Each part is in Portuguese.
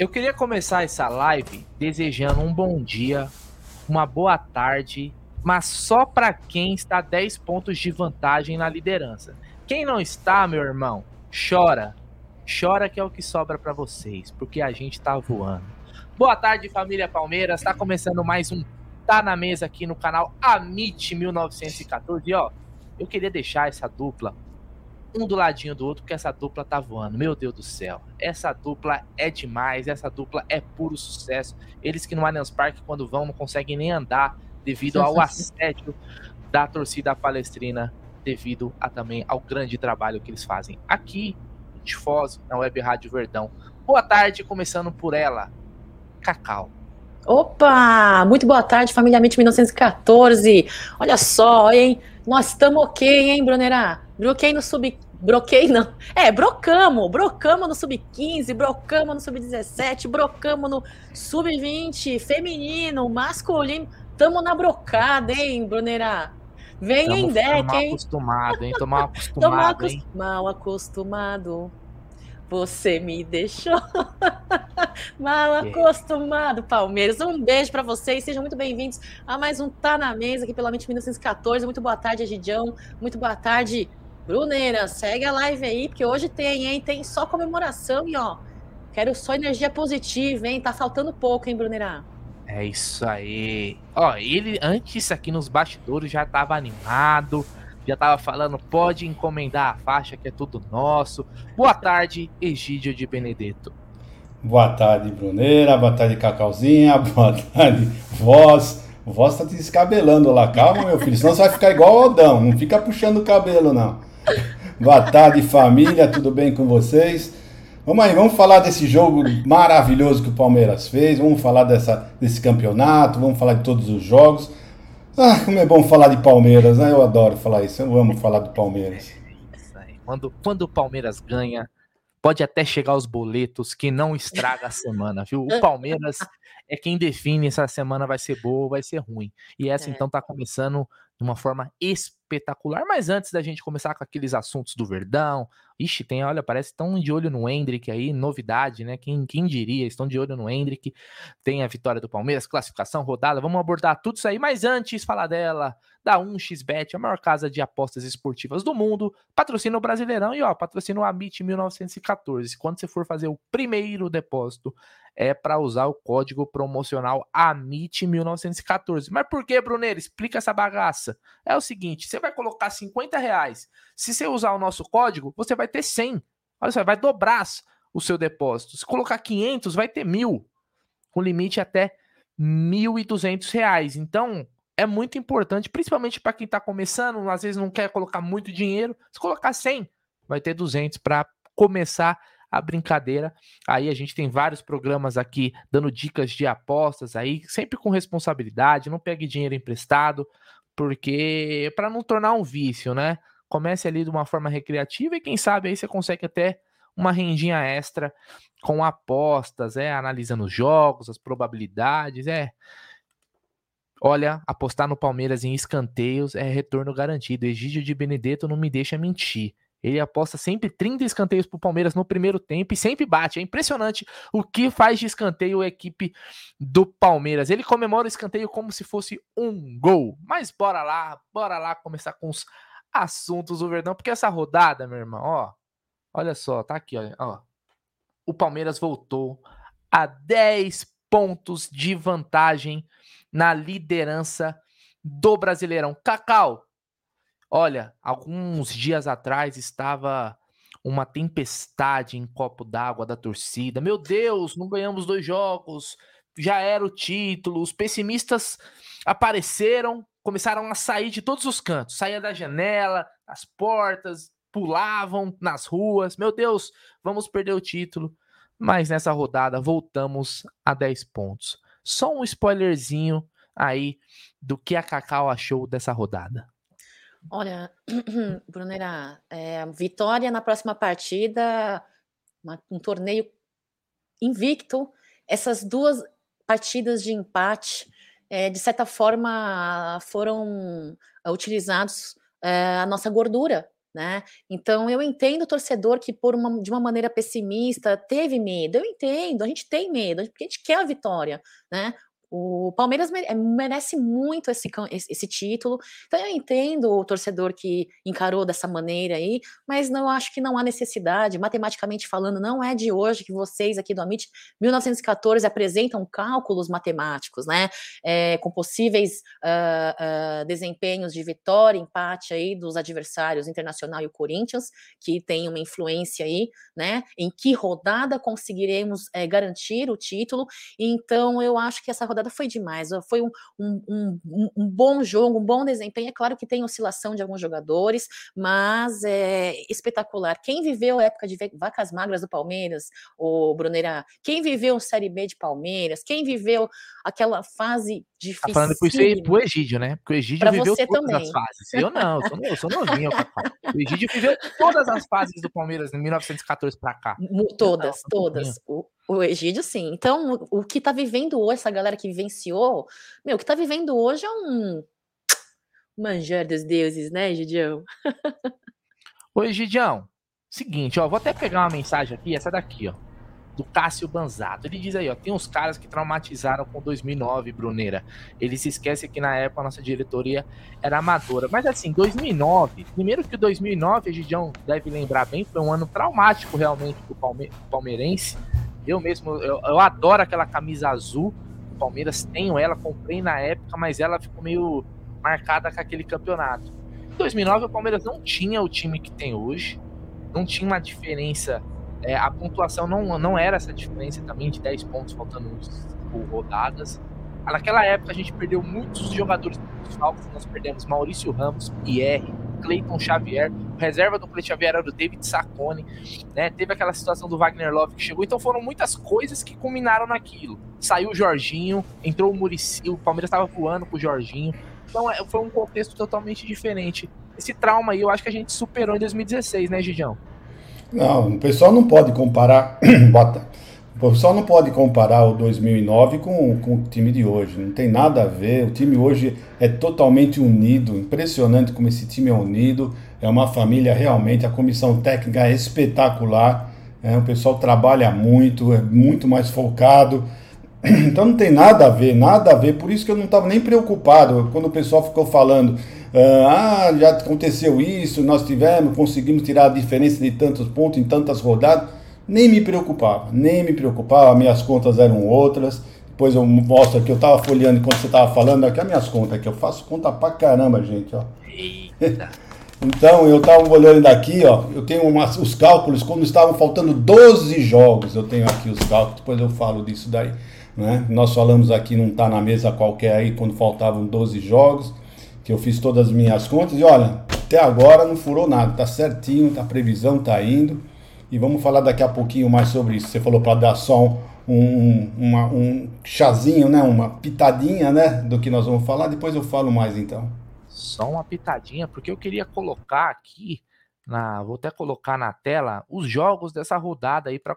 Eu queria começar essa live desejando um bom dia, uma boa tarde, mas só para quem está 10 pontos de vantagem na liderança. Quem não está, meu irmão, chora. Chora que é o que sobra para vocês, porque a gente tá voando. Boa tarde, família Palmeiras. Está começando mais um Tá na Mesa aqui no canal Amit 1914. E ó, eu queria deixar essa dupla um do ladinho do outro, porque essa dupla tá voando. Meu Deus do céu. Essa dupla é demais, essa dupla é puro sucesso. Eles que no Allianz Parque, quando vão, não conseguem nem andar devido ao assédio da torcida palestrina, devido a, também ao grande trabalho que eles fazem aqui em Tifose, na Web Rádio Verdão. Boa tarde, começando por ela, Cacau. Opa! Muito boa tarde, família Mente 1914. Olha só, hein? Nós estamos ok, hein, Brunerá? Broquei no sub. Broquei não. É, brocamos. Brocamos no sub-15, brocamos no sub-17, brocamos no sub-20, feminino, masculino. Tamo na brocada, hein, Brunerá? Vem Tamo em deck, hein? acostumado, hein? Tomar acostumado, Tomar acos... hein? Mal acostumado. Você me deixou mal acostumado, Palmeiras. Um beijo para vocês, sejam muito bem-vindos a mais um Tá na Mesa aqui pela Mente 1914. Muito boa tarde, Egidião. Muito boa tarde, Bruneira. Segue a live aí, porque hoje tem, hein? Tem só comemoração e ó, quero só energia positiva, hein? Tá faltando pouco, hein, Bruneira? É isso aí. Ó, ele antes aqui nos bastidores já tava animado já tava falando, pode encomendar a faixa que é tudo nosso. Boa tarde, Egídio de Benedetto. Boa tarde, Bruneira. Boa tarde, Cacauzinha. Boa tarde, Voz. O Voz tá te descabelando lá. Calma, meu filho, senão você vai ficar igual o Odão. Não fica puxando o cabelo, não. Boa tarde, família. Tudo bem com vocês? Vamos aí, vamos falar desse jogo maravilhoso que o Palmeiras fez. Vamos falar dessa, desse campeonato. Vamos falar de todos os jogos. Ah, como é bom falar de Palmeiras, né? Eu adoro falar isso. Eu amo falar do Palmeiras. Quando, quando o Palmeiras ganha, pode até chegar os boletos que não estraga a semana, viu? O Palmeiras é quem define se a semana vai ser boa ou vai ser ruim. E essa é. então tá começando de uma forma espetacular. Mas antes da gente começar com aqueles assuntos do Verdão, ixi, tem, olha, parece que estão de olho no Hendrick aí, novidade, né? Quem, quem diria, estão de olho no Hendrick. Tem a vitória do Palmeiras, classificação, rodada, vamos abordar tudo isso aí. Mas antes, falar dela, da 1xBet, a maior casa de apostas esportivas do mundo, patrocina o Brasileirão e ó, patrocina o Amit 1914. Quando você for fazer o primeiro depósito, é para usar o código promocional AMIT1914. Mas por que, Bruneiro? Explica essa bagaça. É o seguinte, você vai colocar 50 reais. Se você usar o nosso código, você vai ter 100. Olha só, vai dobrar o seu depósito. Se colocar 500, vai ter mil. Com limite até 1.200 reais. Então, é muito importante, principalmente para quem está começando, às vezes não quer colocar muito dinheiro. Se colocar 100, vai ter 200 para começar brincadeira. Aí a gente tem vários programas aqui dando dicas de apostas aí, sempre com responsabilidade, não pegue dinheiro emprestado, porque para não tornar um vício, né? Comece ali de uma forma recreativa e quem sabe aí você consegue até uma rendinha extra com apostas, é, analisando os jogos, as probabilidades, é. Olha, apostar no Palmeiras em escanteios é retorno garantido. Egídio de Benedetto não me deixa mentir. Ele aposta sempre 30 escanteios para o Palmeiras no primeiro tempo e sempre bate. É impressionante o que faz de escanteio a equipe do Palmeiras. Ele comemora o escanteio como se fosse um gol. Mas bora lá, bora lá começar com os assuntos do Verdão, porque essa rodada, meu irmão, ó, olha só, tá aqui, ó. O Palmeiras voltou a 10 pontos de vantagem na liderança do Brasileirão. Cacau, Olha, alguns dias atrás estava uma tempestade em copo d'água da torcida. Meu Deus, não ganhamos dois jogos, já era o título. Os pessimistas apareceram, começaram a sair de todos os cantos, saía da janela, das portas, pulavam nas ruas. Meu Deus, vamos perder o título. Mas nessa rodada voltamos a 10 pontos. Só um spoilerzinho aí do que a Cacau achou dessa rodada. Olha, Brunera, é, vitória na próxima partida, uma, um torneio invicto. Essas duas partidas de empate, é, de certa forma, foram utilizados é, a nossa gordura né? Então eu entendo o torcedor que por uma, de uma maneira pessimista teve medo. Eu entendo, a gente tem medo, porque a gente quer a vitória, né? O Palmeiras eh, merece muito esse, esse, título. Então eu entendo o torcedor que encarou dessa maneira aí, mas não acho que não há necessidade. Matematicamente falando, não é de hoje que vocês aqui do Amit 1914 apresentam cálculos matemáticos, né? É, com possíveis uh, uh, desempenhos de vitória, empate aí dos adversários Internacional e o Corinthians, que tem uma influência aí, né? Em que rodada conseguiremos é, garantir o título. Então eu acho que essa rodada rodada foi demais. Foi um, um, um, um, bom jogo, um bom desempenho. É claro que tem oscilação de alguns jogadores, mas é espetacular. Quem viveu a época de vacas magras do Palmeiras, o Bruneira, quem viveu Série B de Palmeiras, quem viveu aquela fase difícil. Tá falando aí pro Egídio, né? Porque o Egídio pra viveu todas também. as fases. Eu não, eu sou, eu sou novinho. O Egídio viveu todas as fases do Palmeiras em 1914 para cá. Todas, não, todas. O, o Egídio, sim. Então, o, o que tá vivendo hoje, essa galera que vivenciou, meu, o que tá vivendo hoje é um manjar dos deuses, né, Egidião? Ô, Egidião, seguinte, ó, vou até pegar uma mensagem aqui, essa daqui, ó do Cássio Banzato. Ele diz aí, ó, tem uns caras que traumatizaram com 2009, Bruneira. Ele se esquece que na época a nossa diretoria era amadora. Mas assim, 2009, primeiro que 2009, a Gidião deve lembrar bem, foi um ano traumático realmente pro Palme palmeirense. Eu mesmo, eu, eu adoro aquela camisa azul do Palmeiras, tenho ela, comprei na época, mas ela ficou meio marcada com aquele campeonato. Em 2009, o Palmeiras não tinha o time que tem hoje, não tinha uma diferença é, a pontuação não, não era essa diferença também de 10 pontos faltando por rodadas. Naquela época a gente perdeu muitos jogadores dos Falcons, nós perdemos Maurício Ramos, Pierre, Cleiton Xavier, reserva do Cleiton Xavier era o David Saccone, né? Teve aquela situação do Wagner Love que chegou, então foram muitas coisas que culminaram naquilo. Saiu o Jorginho, entrou o Murici, o Palmeiras estava voando com o Jorginho. Então é, foi um contexto totalmente diferente. Esse trauma aí eu acho que a gente superou em 2016, né, Gigião? Não, o pessoal não pode comparar. Bota. O pessoal não pode comparar o 2009 com, com o time de hoje. Não tem nada a ver. O time hoje é totalmente unido. Impressionante como esse time é unido. É uma família realmente. A comissão técnica é espetacular. É, o pessoal trabalha muito, é muito mais focado. Então não tem nada a ver, nada a ver. Por isso que eu não estava nem preocupado quando o pessoal ficou falando ah, já aconteceu isso, nós tivemos, conseguimos tirar a diferença de tantos pontos em tantas rodadas. Nem me preocupava, nem me preocupava, minhas contas eram outras. Depois eu mostro aqui, eu estava folheando enquanto você estava falando, aqui as minhas contas, aqui eu faço conta pra caramba, gente, ó. então, eu estava olhando daqui, ó, eu tenho umas, os cálculos, quando estavam faltando 12 jogos, eu tenho aqui os cálculos, depois eu falo disso daí. Né? Nós falamos aqui, não está na mesa qualquer aí, quando faltavam 12 jogos que eu fiz todas as minhas contas e olha, até agora não furou nada, tá certinho, tá, a previsão tá indo. E vamos falar daqui a pouquinho mais sobre isso. Você falou para dar só um, um, uma, um chazinho, né? Uma pitadinha, né? Do que nós vamos falar. Depois eu falo mais então. Só uma pitadinha, porque eu queria colocar aqui, na, vou até colocar na tela, os jogos dessa rodada aí para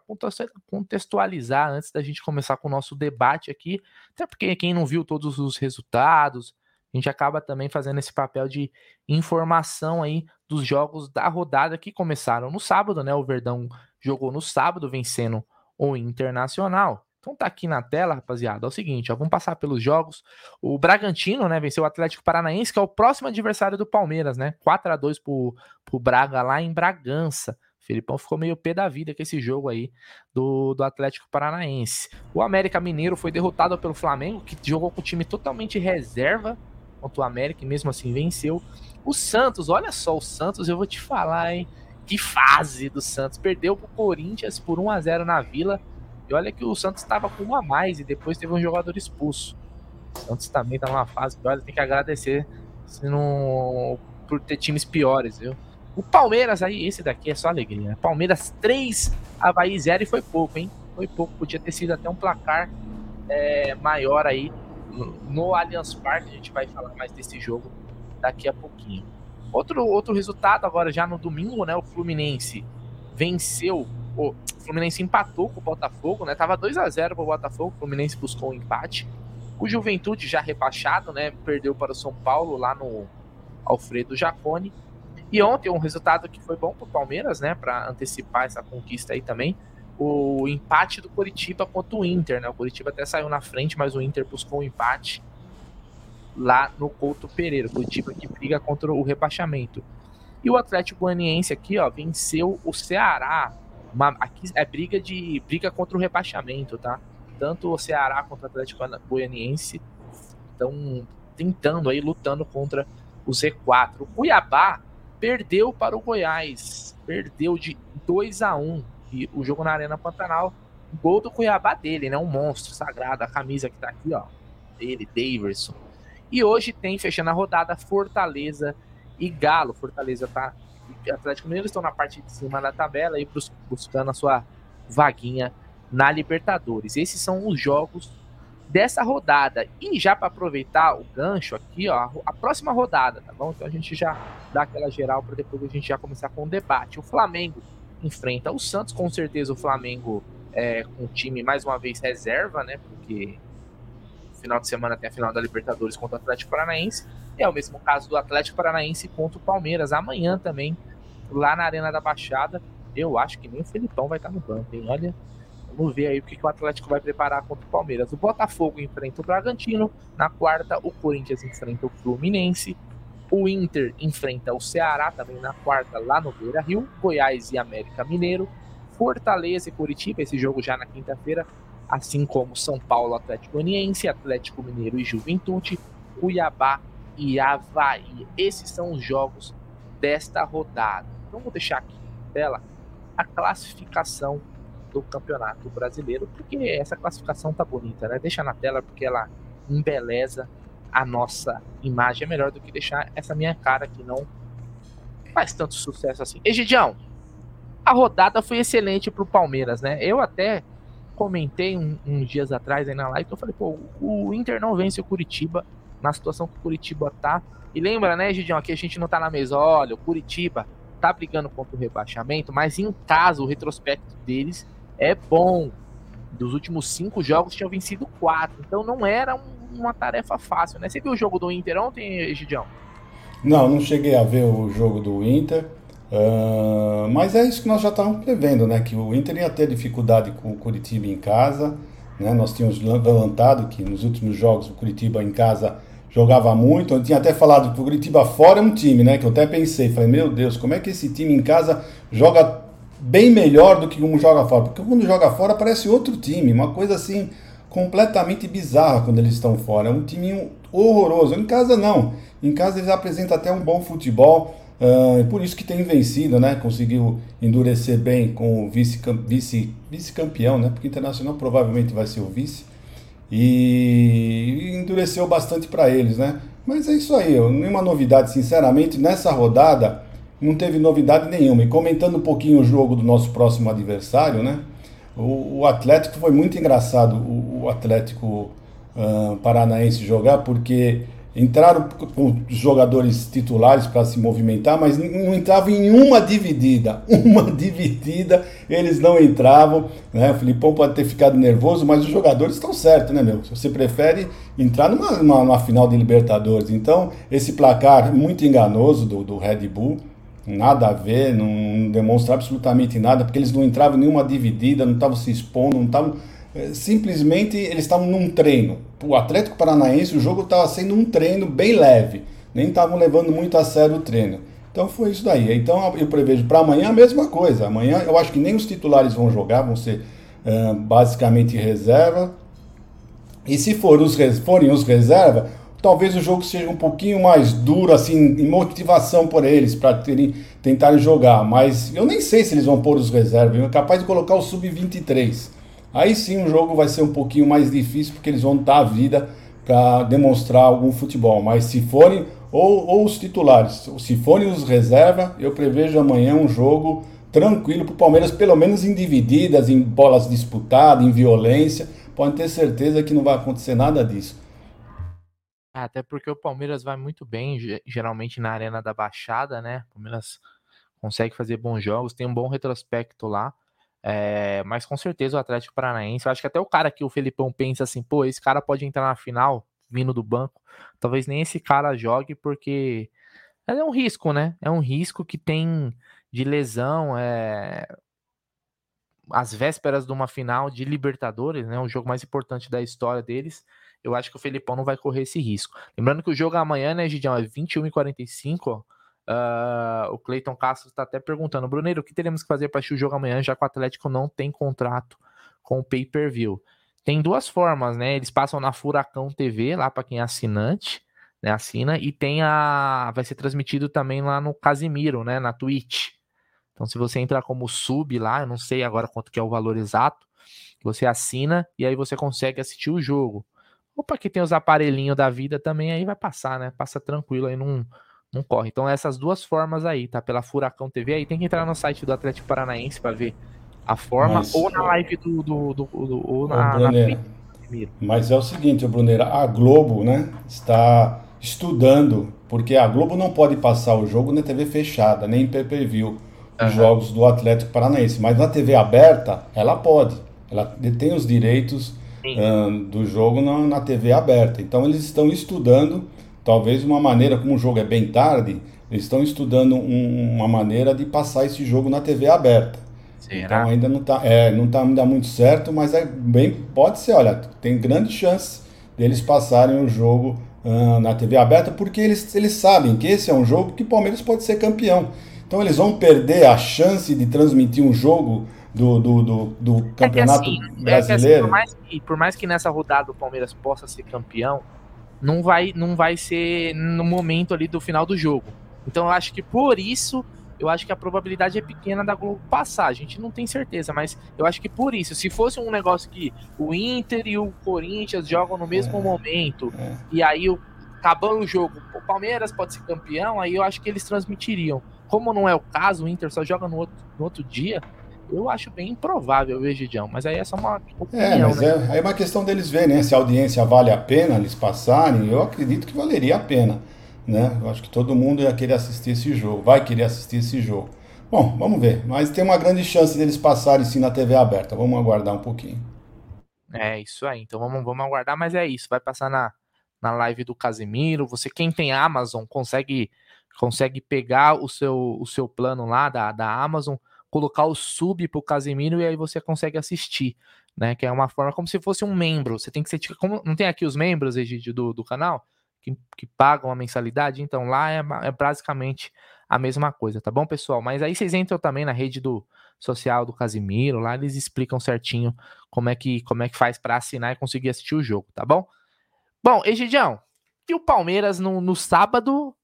contextualizar antes da gente começar com o nosso debate aqui. Até porque quem não viu todos os resultados, a gente acaba também fazendo esse papel de informação aí dos jogos da rodada que começaram no sábado, né? O Verdão jogou no sábado, vencendo o Internacional. Então tá aqui na tela, rapaziada. É o seguinte, ó, vamos passar pelos jogos. O Bragantino, né, venceu o Atlético Paranaense, que é o próximo adversário do Palmeiras, né? 4 a 2 pro, pro Braga lá em Bragança. O Felipão ficou meio pé da vida com esse jogo aí do, do Atlético Paranaense. O América Mineiro foi derrotado pelo Flamengo, que jogou com o time totalmente reserva contra o América e mesmo assim venceu. O Santos, olha só, o Santos, eu vou te falar, hein? Que fase do Santos. Perdeu pro Corinthians por 1 a 0 na Vila. E olha que o Santos estava com um a mais e depois teve um jogador expulso. O Santos também tá numa fase olha, tem que agradecer não, por ter times piores, viu? O Palmeiras aí, esse daqui é só alegria. Né? Palmeiras 3, Havaí 0 e foi pouco, hein? Foi pouco, podia ter sido até um placar é, maior aí no Allianz Parque, a gente vai falar mais desse jogo daqui a pouquinho. Outro, outro resultado agora já no domingo, né? O Fluminense venceu, o Fluminense empatou com o Botafogo, né? Tava 2 a 0 para o Botafogo, o Fluminense buscou um empate. O Juventude já rebaixado, né? Perdeu para o São Paulo lá no Alfredo Jacone. E ontem um resultado que foi bom para o Palmeiras, né, para antecipar essa conquista aí também, o empate do Curitiba contra o Inter, né? O Curitiba até saiu na frente, mas o Inter buscou um empate lá no Couto Pereira. O Curitiba que briga contra o rebaixamento. E o Atlético Goianiense aqui, ó, venceu o Ceará. Uma, aqui é briga de briga contra o rebaixamento, tá? Tanto o Ceará quanto o Atlético Goianiense estão tentando aí lutando contra o Z4. O Cuiabá perdeu para o Goiás, perdeu de 2 a 1 e o jogo na Arena Pantanal. Gol do Cuiabá dele, né? Um monstro sagrado, a camisa que tá aqui, ó. Dele, Daverson. E hoje tem, fechando a rodada, Fortaleza e Galo. Fortaleza tá. Atlético Mineiro estão na parte de cima da tabela e buscando a sua vaguinha na Libertadores. Esses são os jogos dessa rodada. E já para aproveitar o gancho aqui, ó, a próxima rodada, tá bom? Então a gente já dá aquela geral para depois a gente já começar com o debate. O Flamengo enfrenta o Santos, com certeza o Flamengo é, o time mais uma vez reserva, né? Porque final de semana tem a final da Libertadores contra o Atlético Paranaense. É o mesmo caso do Atlético Paranaense contra o Palmeiras. Amanhã também, lá na Arena da Baixada. Eu acho que nem o Felipão vai estar no banco, hein? Olha, Vamos ver aí o que, que o Atlético vai preparar contra o Palmeiras. O Botafogo enfrenta o Bragantino. Na quarta, o Corinthians enfrenta o Fluminense. O Inter enfrenta o Ceará também na quarta, lá no Beira Rio. Goiás e América Mineiro. Fortaleza e Curitiba, esse jogo já na quinta-feira. Assim como São Paulo, Atlético Goianiense, Atlético Mineiro e Juventude. Cuiabá e Havaí. Esses são os jogos desta rodada. Então vou deixar aqui tela a classificação do Campeonato Brasileiro, porque essa classificação tá bonita, né? Deixa na tela porque ela embeleza a nossa imagem. É melhor do que deixar essa minha cara que não faz tanto sucesso assim. Egidião, a rodada foi excelente pro Palmeiras, né? Eu até comentei um, uns dias atrás aí na live que eu falei, pô, o Inter não vence o Curitiba na situação que o Curitiba tá. E lembra, né, Gidião, aqui a gente não tá na mesa. Olha, o Curitiba tá brigando contra o rebaixamento, mas em caso o retrospecto deles é bom. Dos últimos cinco jogos tinham vencido quatro. Então não era um, uma tarefa fácil, né? Você viu o jogo do Inter ontem, Egidião? Não, não cheguei a ver o jogo do Inter. Uh, mas é isso que nós já estávamos prevendo, né? Que o Inter ia ter dificuldade com o Curitiba em casa. Né? Nós tínhamos levantado que nos últimos jogos o Curitiba em casa jogava muito. Eu tinha até falado que o Curitiba fora é um time, né? Que eu até pensei, falei, meu Deus, como é que esse time em casa joga bem melhor do que como joga fora. Porque quando joga fora parece outro time, uma coisa assim completamente bizarra quando eles estão fora. É um time horroroso. Em casa não. Em casa eles apresentam até um bom futebol. Uh, por isso que tem vencido, né? Conseguiu endurecer bem com o vice-campeão, vice, vice né? Porque Internacional provavelmente vai ser o vice. E endureceu bastante para eles, né? Mas é isso aí, nenhuma novidade, sinceramente, nessa rodada não teve novidade nenhuma. E comentando um pouquinho o jogo do nosso próximo adversário, né? O, Atlético foi muito engraçado, o, o Atlético uh, Paranaense jogar, porque entraram com os jogadores titulares para se movimentar, mas não entravam em uma dividida. Uma dividida eles não entravam. Né? O Filipão pode ter ficado nervoso, mas os jogadores estão certos, né, meu? Você prefere entrar numa, numa, numa final de Libertadores. Então, esse placar muito enganoso do, do Red Bull nada a ver, não demonstra absolutamente nada, porque eles não entravam em nenhuma dividida, não estavam se expondo, não estavam. Eh, simplesmente eles estavam num treino. O Atlético Paranaense, o jogo estava sendo um treino bem leve, nem estavam levando muito a sério o treino. Então foi isso daí. Então eu prevejo para amanhã a mesma coisa. Amanhã eu acho que nem os titulares vão jogar, vão ser uh, basicamente reserva. E se for os, forem os reserva, talvez o jogo seja um pouquinho mais duro, assim, em motivação por eles, para tentarem jogar. Mas eu nem sei se eles vão pôr os reservas, é capaz de colocar o sub-23. Aí sim o jogo vai ser um pouquinho mais difícil, porque eles vão dar a vida para demonstrar algum futebol. Mas se forem, ou, ou os titulares, se forem os reservas, eu prevejo amanhã um jogo tranquilo para o Palmeiras, pelo menos em divididas, em bolas disputadas, em violência. Pode ter certeza que não vai acontecer nada disso. Até porque o Palmeiras vai muito bem, geralmente na Arena da Baixada, né? O Palmeiras consegue fazer bons jogos, tem um bom retrospecto lá. É, mas com certeza o Atlético Paranaense, eu acho que até o cara que o Felipão pensa assim, pô, esse cara pode entrar na final vindo do banco. Talvez nem esse cara jogue, porque é um risco, né? É um risco que tem de lesão, é... As vésperas de uma final de Libertadores, né? O jogo mais importante da história deles. Eu acho que o Felipão não vai correr esse risco. Lembrando que o jogo amanhã, né, Gidião, é 21 h 45 Uh, o Cleiton Castro está até perguntando, Bruneiro, o que teremos que fazer para assistir o jogo amanhã, já que o Atlético não tem contrato com o pay-per-view? Tem duas formas, né? Eles passam na Furacão TV, lá para quem é assinante, né? Assina, e tem a. Vai ser transmitido também lá no Casimiro, né? Na Twitch. Então, se você entrar como sub lá, eu não sei agora quanto que é o valor exato, você assina e aí você consegue assistir o jogo. Ou para quem tem os aparelhinhos da vida também, aí vai passar, né? Passa tranquilo aí, não, não corre. Então, essas duas formas aí, tá? Pela Furacão TV, aí tem que entrar no site do Atlético Paranaense para ver a forma, mas, ou na live do. do, do, do ou na, na Mas é o seguinte, Bruneira, a Globo, né, está estudando, porque a Globo não pode passar o jogo na TV fechada, nem em pay-per-view, os jogos do Atlético Paranaense. Mas na TV aberta, ela pode. Ela tem os direitos um, do jogo na, na TV aberta. Então eles estão estudando, talvez uma maneira, como o jogo é bem tarde, eles estão estudando um, uma maneira de passar esse jogo na TV aberta. Será? Então ainda não está é, não tá ainda muito certo, mas é bem pode ser, olha, tem grande chance deles passarem o jogo uh, na TV aberta, porque eles, eles sabem que esse é um jogo que o Palmeiras pode ser campeão. Então eles vão perder a chance de transmitir um jogo do, do, do, do campeonato é assim, brasileiro. É assim, por, mais que, por mais que nessa rodada o Palmeiras possa ser campeão, não vai, não vai ser no momento ali do final do jogo. Então eu acho que por isso eu acho que a probabilidade é pequena da Globo passar. A gente não tem certeza, mas eu acho que por isso, se fosse um negócio que o Inter e o Corinthians jogam no mesmo é, momento, é. e aí o, acabando o jogo, o Palmeiras pode ser campeão, aí eu acho que eles transmitiriam. Como não é o caso, o Inter só joga no outro, no outro dia, eu acho bem improvável, Gidião, mas aí é só uma opinião, É, mas né? é, é uma questão deles verem, né? Se a audiência vale a pena eles passarem, eu acredito que valeria a pena né? Eu acho que todo mundo ia querer assistir esse jogo, vai querer assistir esse jogo. Bom, vamos ver. Mas tem uma grande chance deles passarem sim na TV aberta. Vamos aguardar um pouquinho. É isso aí. Então vamos, vamos aguardar, mas é isso. Vai passar na, na live do Casimiro. Você, quem tem Amazon, consegue consegue pegar o seu, o seu plano lá da, da Amazon, colocar o sub pro Casimiro e aí você consegue assistir. Né, que é uma forma como se fosse um membro. Você tem que ser. Como, não tem aqui os membros, Egídio, do, do canal? que, que pagam a mensalidade, então lá é, é basicamente a mesma coisa, tá bom, pessoal? Mas aí vocês entram também na rede do social do Casimiro, lá eles explicam certinho como é que como é que faz para assinar e conseguir assistir o jogo, tá bom? Bom, Egidião, e o Palmeiras no, no sábado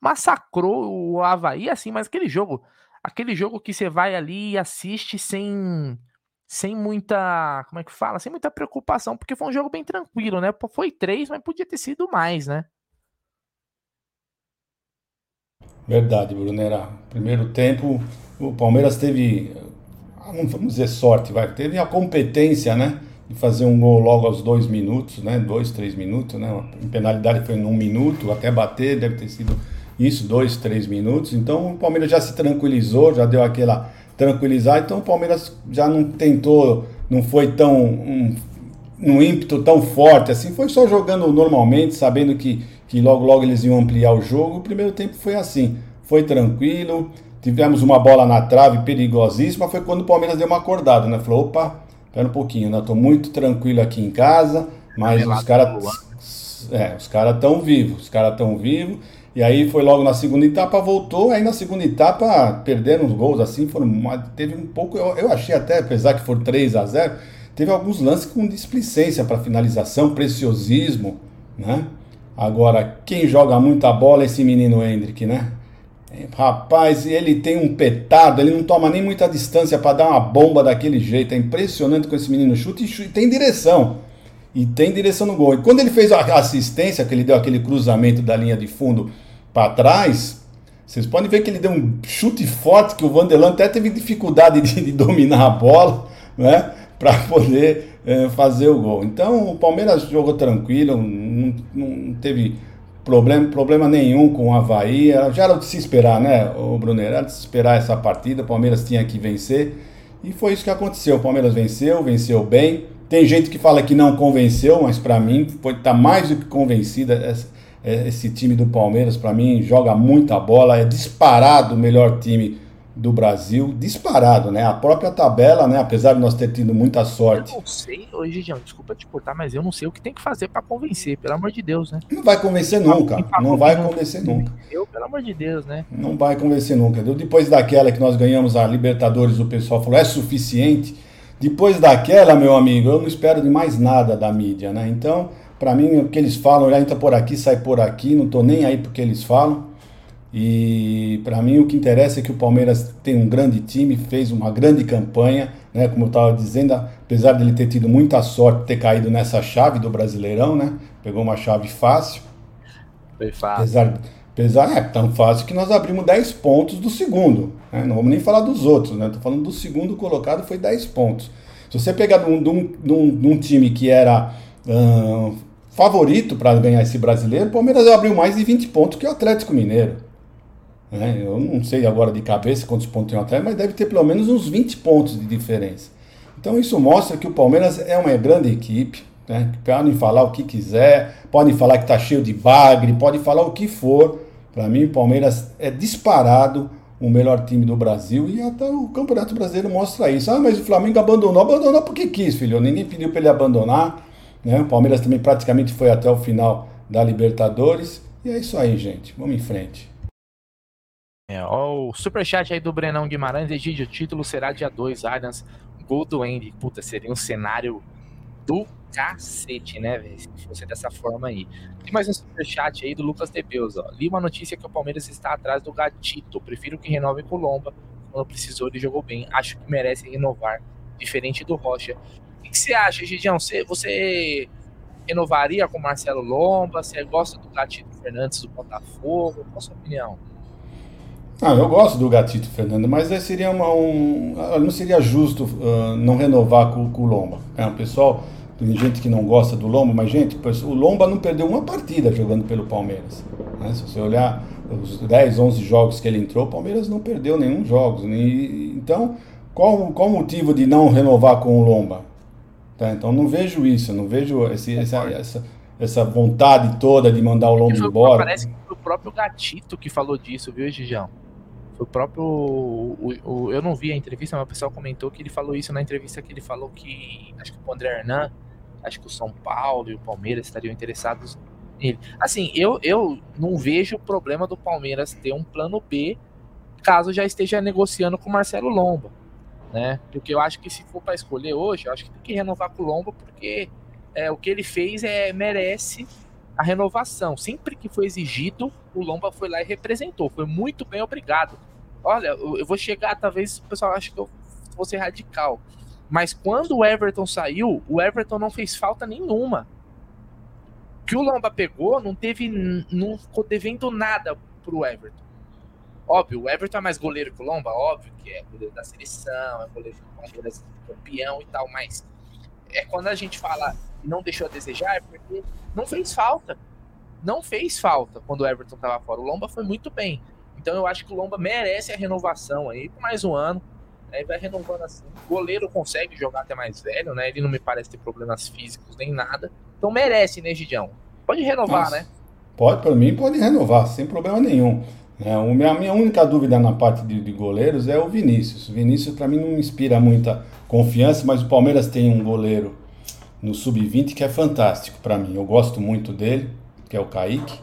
massacrou o Havaí, assim, mas aquele jogo, aquele jogo que você vai ali e assiste sem sem muita, como é que fala? Sem muita preocupação, porque foi um jogo bem tranquilo, né? Foi três, mas podia ter sido mais, né? Verdade, Brunera. Primeiro tempo, o Palmeiras teve, vamos dizer sorte, vai, teve a competência, né? De fazer um gol logo aos dois minutos, né? Dois, três minutos, né? A penalidade foi num minuto, até bater, deve ter sido isso, dois, três minutos. Então o Palmeiras já se tranquilizou, já deu aquela tranquilizar. Então o Palmeiras já não tentou, não foi tão um, um ímpeto tão forte assim, foi só jogando normalmente, sabendo que, que logo logo eles iam ampliar o jogo. O primeiro tempo foi assim, foi tranquilo. Tivemos uma bola na trave perigosíssima, foi quando o Palmeiras deu uma acordada, né? Falou, opa, espera um pouquinho, né? Tô muito tranquilo aqui em casa, mas os caras é, os caras estão vivos, os caras estão vivos. E aí foi logo na segunda etapa, voltou, aí na segunda etapa perderam os gols assim, foram teve um pouco, eu, eu achei até, apesar que for 3 a 0 teve alguns lances com displicência para finalização, preciosismo, né? Agora, quem joga muita bola é esse menino Hendrick, né? Rapaz, ele tem um petado, ele não toma nem muita distância para dar uma bomba daquele jeito. É impressionante com esse menino chute e tem direção e tem direção no gol. E quando ele fez a assistência, que ele deu aquele cruzamento da linha de fundo para trás, vocês podem ver que ele deu um chute forte, que o Vanderlan até teve dificuldade de, de dominar a bola, né? Para poder é, fazer o gol. Então o Palmeiras jogou tranquilo, não, não teve problema, problema nenhum com o Havaí. Já era de se esperar, né, o Brunner? Era de se esperar essa partida. O Palmeiras tinha que vencer. E foi isso que aconteceu. O Palmeiras venceu, venceu bem. Tem gente que fala que não convenceu, mas para mim foi tá mais do que convencida. é, esse time do Palmeiras, para mim, joga muita bola, é disparado o melhor time do Brasil, disparado, né? A própria tabela, né? Apesar de nós ter tido muita sorte. Eu não sei, hoje, Jean, desculpa te cortar, mas eu não sei o que tem que fazer para convencer, pelo amor de Deus, né? Não vai convencer nunca, não vai convencer nunca. Eu, pelo amor de Deus, né? Não vai convencer nunca. Depois daquela que nós ganhamos a Libertadores, o pessoal falou, é suficiente. Depois daquela, meu amigo, eu não espero de mais nada da mídia, né? Então, para mim, o que eles falam, já entra por aqui, sai por aqui, não tô nem aí porque eles falam. E para mim o que interessa é que o Palmeiras tem um grande time, fez uma grande campanha, né? Como eu estava dizendo, apesar dele ter tido muita sorte de ter caído nessa chave do Brasileirão, né? Pegou uma chave fácil. Foi fácil. Apesar, apesar é tão fácil que nós abrimos 10 pontos do segundo. Né? Não vamos nem falar dos outros, né? Tô falando do segundo colocado, foi 10 pontos. Se você pegar de um, de um, de um, de time que era uh, favorito para ganhar esse brasileiro, o Palmeiras abriu mais de 20 pontos que o Atlético Mineiro. Né? Eu não sei agora de cabeça quantos pontos tem o Atlético, mas deve ter pelo menos uns 20 pontos de diferença. Então isso mostra que o Palmeiras é uma grande equipe. Né? Podem falar o que quiser, podem falar que está cheio de bagre, podem falar o que for. Para mim, o Palmeiras é disparado o melhor time do Brasil e até o Campeonato Brasileiro mostra isso. Ah, mas o Flamengo abandonou. Abandonou porque quis, filho. Ninguém pediu para ele abandonar. Né? O Palmeiras também praticamente foi até o final da Libertadores. E é isso aí, gente. Vamos em frente. É, ó, o superchat aí do Brenão Guimarães, Egídio, o título será dia 2, Adams, gol do Andy. Puta, seria um cenário do cacete, né, velho? Se fosse dessa forma aí. Tem mais um superchat aí do Lucas Tebeus, ó. Li uma notícia que o Palmeiras está atrás do Gatito. Prefiro que renove com o Lomba. Quando precisou, ele jogou bem. Acho que merece renovar. Diferente do Rocha. Que você acha, Gigião? Você, você renovaria com o Marcelo Lomba? Você gosta do Gatito Fernandes do Botafogo? Qual a sua opinião? Ah, eu gosto do Gatito, Fernando, mas seria uma, um, ah, não seria justo uh, não renovar com, com o Lomba. É, o pessoal, tem gente que não gosta do Lomba, mas, gente, o Lomba não perdeu uma partida jogando pelo Palmeiras. Né? Se você olhar os 10, 11 jogos que ele entrou, o Palmeiras não perdeu nenhum jogo. Nem, então, qual, qual o motivo de não renovar com o Lomba? Tá? Então, não vejo isso, não vejo esse, essa, essa, essa vontade toda de mandar o Lomba embora. Parece que foi o próprio Gatito que falou disso, viu, Gigião? O próprio. O, o, eu não vi a entrevista, mas o pessoal comentou que ele falou isso na entrevista que ele falou que. Acho que o André Hernan, acho que o São Paulo e o Palmeiras estariam interessados nele. Assim, eu, eu não vejo o problema do Palmeiras ter um plano B caso já esteja negociando com o Marcelo Lomba. Né? Porque eu acho que se for para escolher hoje, eu acho que tem que renovar com o Lomba, porque é, o que ele fez é merece a renovação. Sempre que foi exigido, o Lomba foi lá e representou. Foi muito bem obrigado. Olha, eu vou chegar, talvez o pessoal ache que eu vou ser radical. Mas quando o Everton saiu, o Everton não fez falta nenhuma. Que o Lomba pegou não teve. não ficou devendo nada pro Everton. Óbvio, o Everton é mais goleiro que o Lomba, óbvio que é goleiro da seleção, é goleiro campeão e tal, mas é quando a gente fala não deixou a desejar, é porque não fez falta. Não fez falta quando o Everton estava fora. O Lomba foi muito bem. Então eu acho que o Lomba merece a renovação aí por mais um ano. Aí vai renovando assim. O goleiro consegue jogar até mais velho, né? Ele não me parece ter problemas físicos nem nada. Então merece, né, Gidião? Pode renovar, Nossa, né? Pode, para mim, pode renovar, sem problema nenhum. É, a minha única dúvida na parte de, de goleiros é o Vinícius. O Vinícius, para mim, não inspira muita confiança, mas o Palmeiras tem um goleiro no sub-20 que é fantástico para mim. Eu gosto muito dele, que é o Kaique.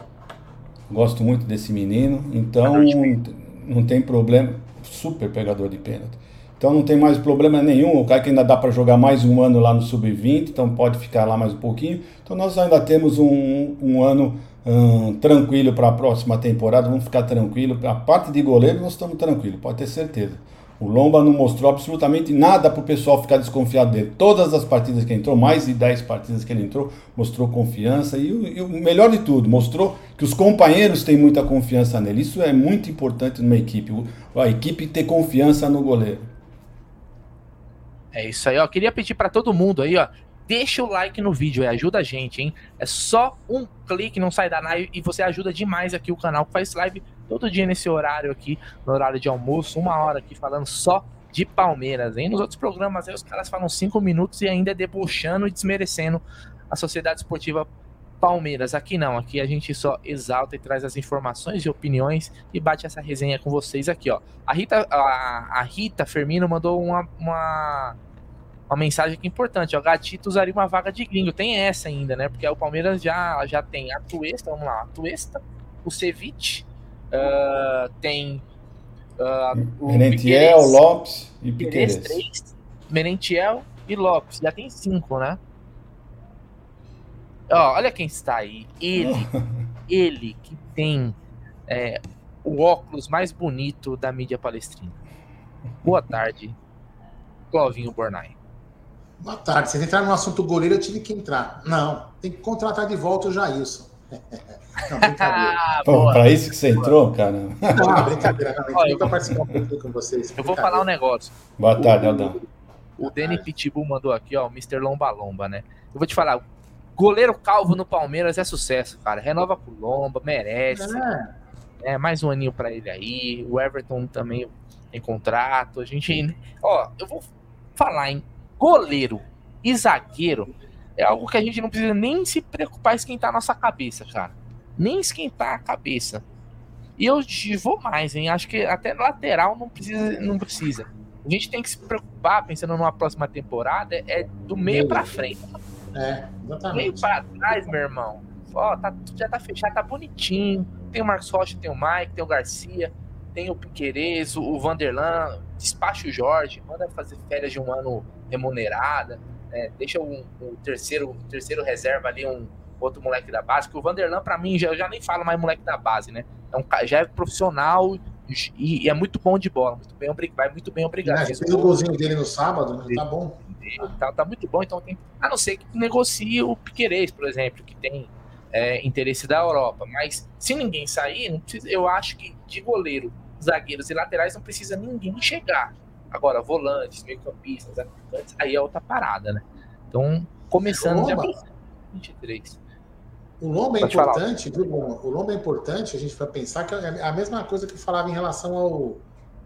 Gosto muito desse menino, então não tem problema. Super pegador de pênalti. Então não tem mais problema nenhum. O Kaique ainda dá para jogar mais um ano lá no sub-20, então pode ficar lá mais um pouquinho. Então nós ainda temos um, um ano hum, tranquilo para a próxima temporada. Vamos ficar tranquilo. A parte de goleiro nós estamos tranquilos, pode ter certeza. O Lomba não mostrou absolutamente nada para o pessoal ficar desconfiado dele. Todas as partidas que entrou, mais de 10 partidas que ele entrou, mostrou confiança. E, e, o melhor de tudo, mostrou que os companheiros têm muita confiança nele. Isso é muito importante numa equipe. A equipe ter confiança no goleiro. É isso aí, ó. Queria pedir para todo mundo aí, ó. Deixa o like no vídeo, é, ajuda a gente, hein? É só um clique, não sai da live e você ajuda demais aqui o canal que faz live todo dia nesse horário aqui, no horário de almoço, uma hora aqui falando só de Palmeiras, hein? Nos outros programas aí os caras falam cinco minutos e ainda debochando e desmerecendo a Sociedade Esportiva Palmeiras. Aqui não, aqui a gente só exalta e traz as informações e opiniões e bate essa resenha com vocês aqui, ó. A Rita, a, a Rita Fermino mandou uma, uma, uma mensagem aqui importante, ó. Gatito usaria uma vaga de gringo. Tem essa ainda, né? Porque o Palmeiras já, já tem a Tuesta, vamos lá, a Tuesta, o Ceviche, uh, tem uh, o Merentiel, Lopes e Piqueires. Merentiel e Lopes. Já tem cinco, né? Ó, olha quem está aí. Ele, ele que tem é, o óculos mais bonito da mídia palestrina. Boa tarde, Clovinho Bornai. Boa tarde. Se entrar no assunto goleiro, eu tive que entrar. Não, tem que contratar de volta o Jailson. Não, brincadeira. ah, pra isso que você entrou, cara? Não, brincadeira. Não, eu vou participar um pouquinho com vocês. Eu vou falar um negócio. Boa tarde, Aldão. O, o Danny Pitbull mandou aqui, ó, o Mr. Lomba Lomba, né? Eu vou te falar, Goleiro calvo no Palmeiras é sucesso, cara. Renova com Lomba, merece. É. é mais um aninho para ele aí. O Everton também tem contrato. A gente. Ó, eu vou falar em goleiro e zagueiro. É algo que a gente não precisa nem se preocupar esquentar a nossa cabeça, cara. Nem esquentar a cabeça. E eu vou mais, hein? Acho que até lateral não precisa. Não precisa. A gente tem que se preocupar, pensando numa próxima temporada, é do meio para frente. É, exatamente. Meio para trás, meu irmão. Ó, tá, já tá fechado, tá bonitinho. Tem o Marcos Rocha, tem o Mike, tem o Garcia, tem o Piqueires, o Vanderlan, despacha o Jorge, manda fazer férias de um ano remunerada, né? deixa o, o terceiro, o terceiro reserva ali, um outro moleque da base, que o Vanderlan, para mim, já, eu já nem falo mais moleque da base, né? É um, já é profissional e, e é muito bom de bola, muito bem, vai muito bem, obrigado. É, fez o golzinho dele no sábado, né? tá bom tá, tá muito bom, então tem. A não ser que negocie o Piquerez, por exemplo, que tem é, interesse da Europa. Mas se ninguém sair, precisa, eu acho que de goleiro, zagueiros e laterais não precisa ninguém chegar. Agora, volantes, meio-campistas, atacantes, aí é outra parada, né? Então, começando já 23. O Lomba é importante, viu, O Lomba é importante, a gente vai pensar que é a mesma coisa que eu falava em relação ao,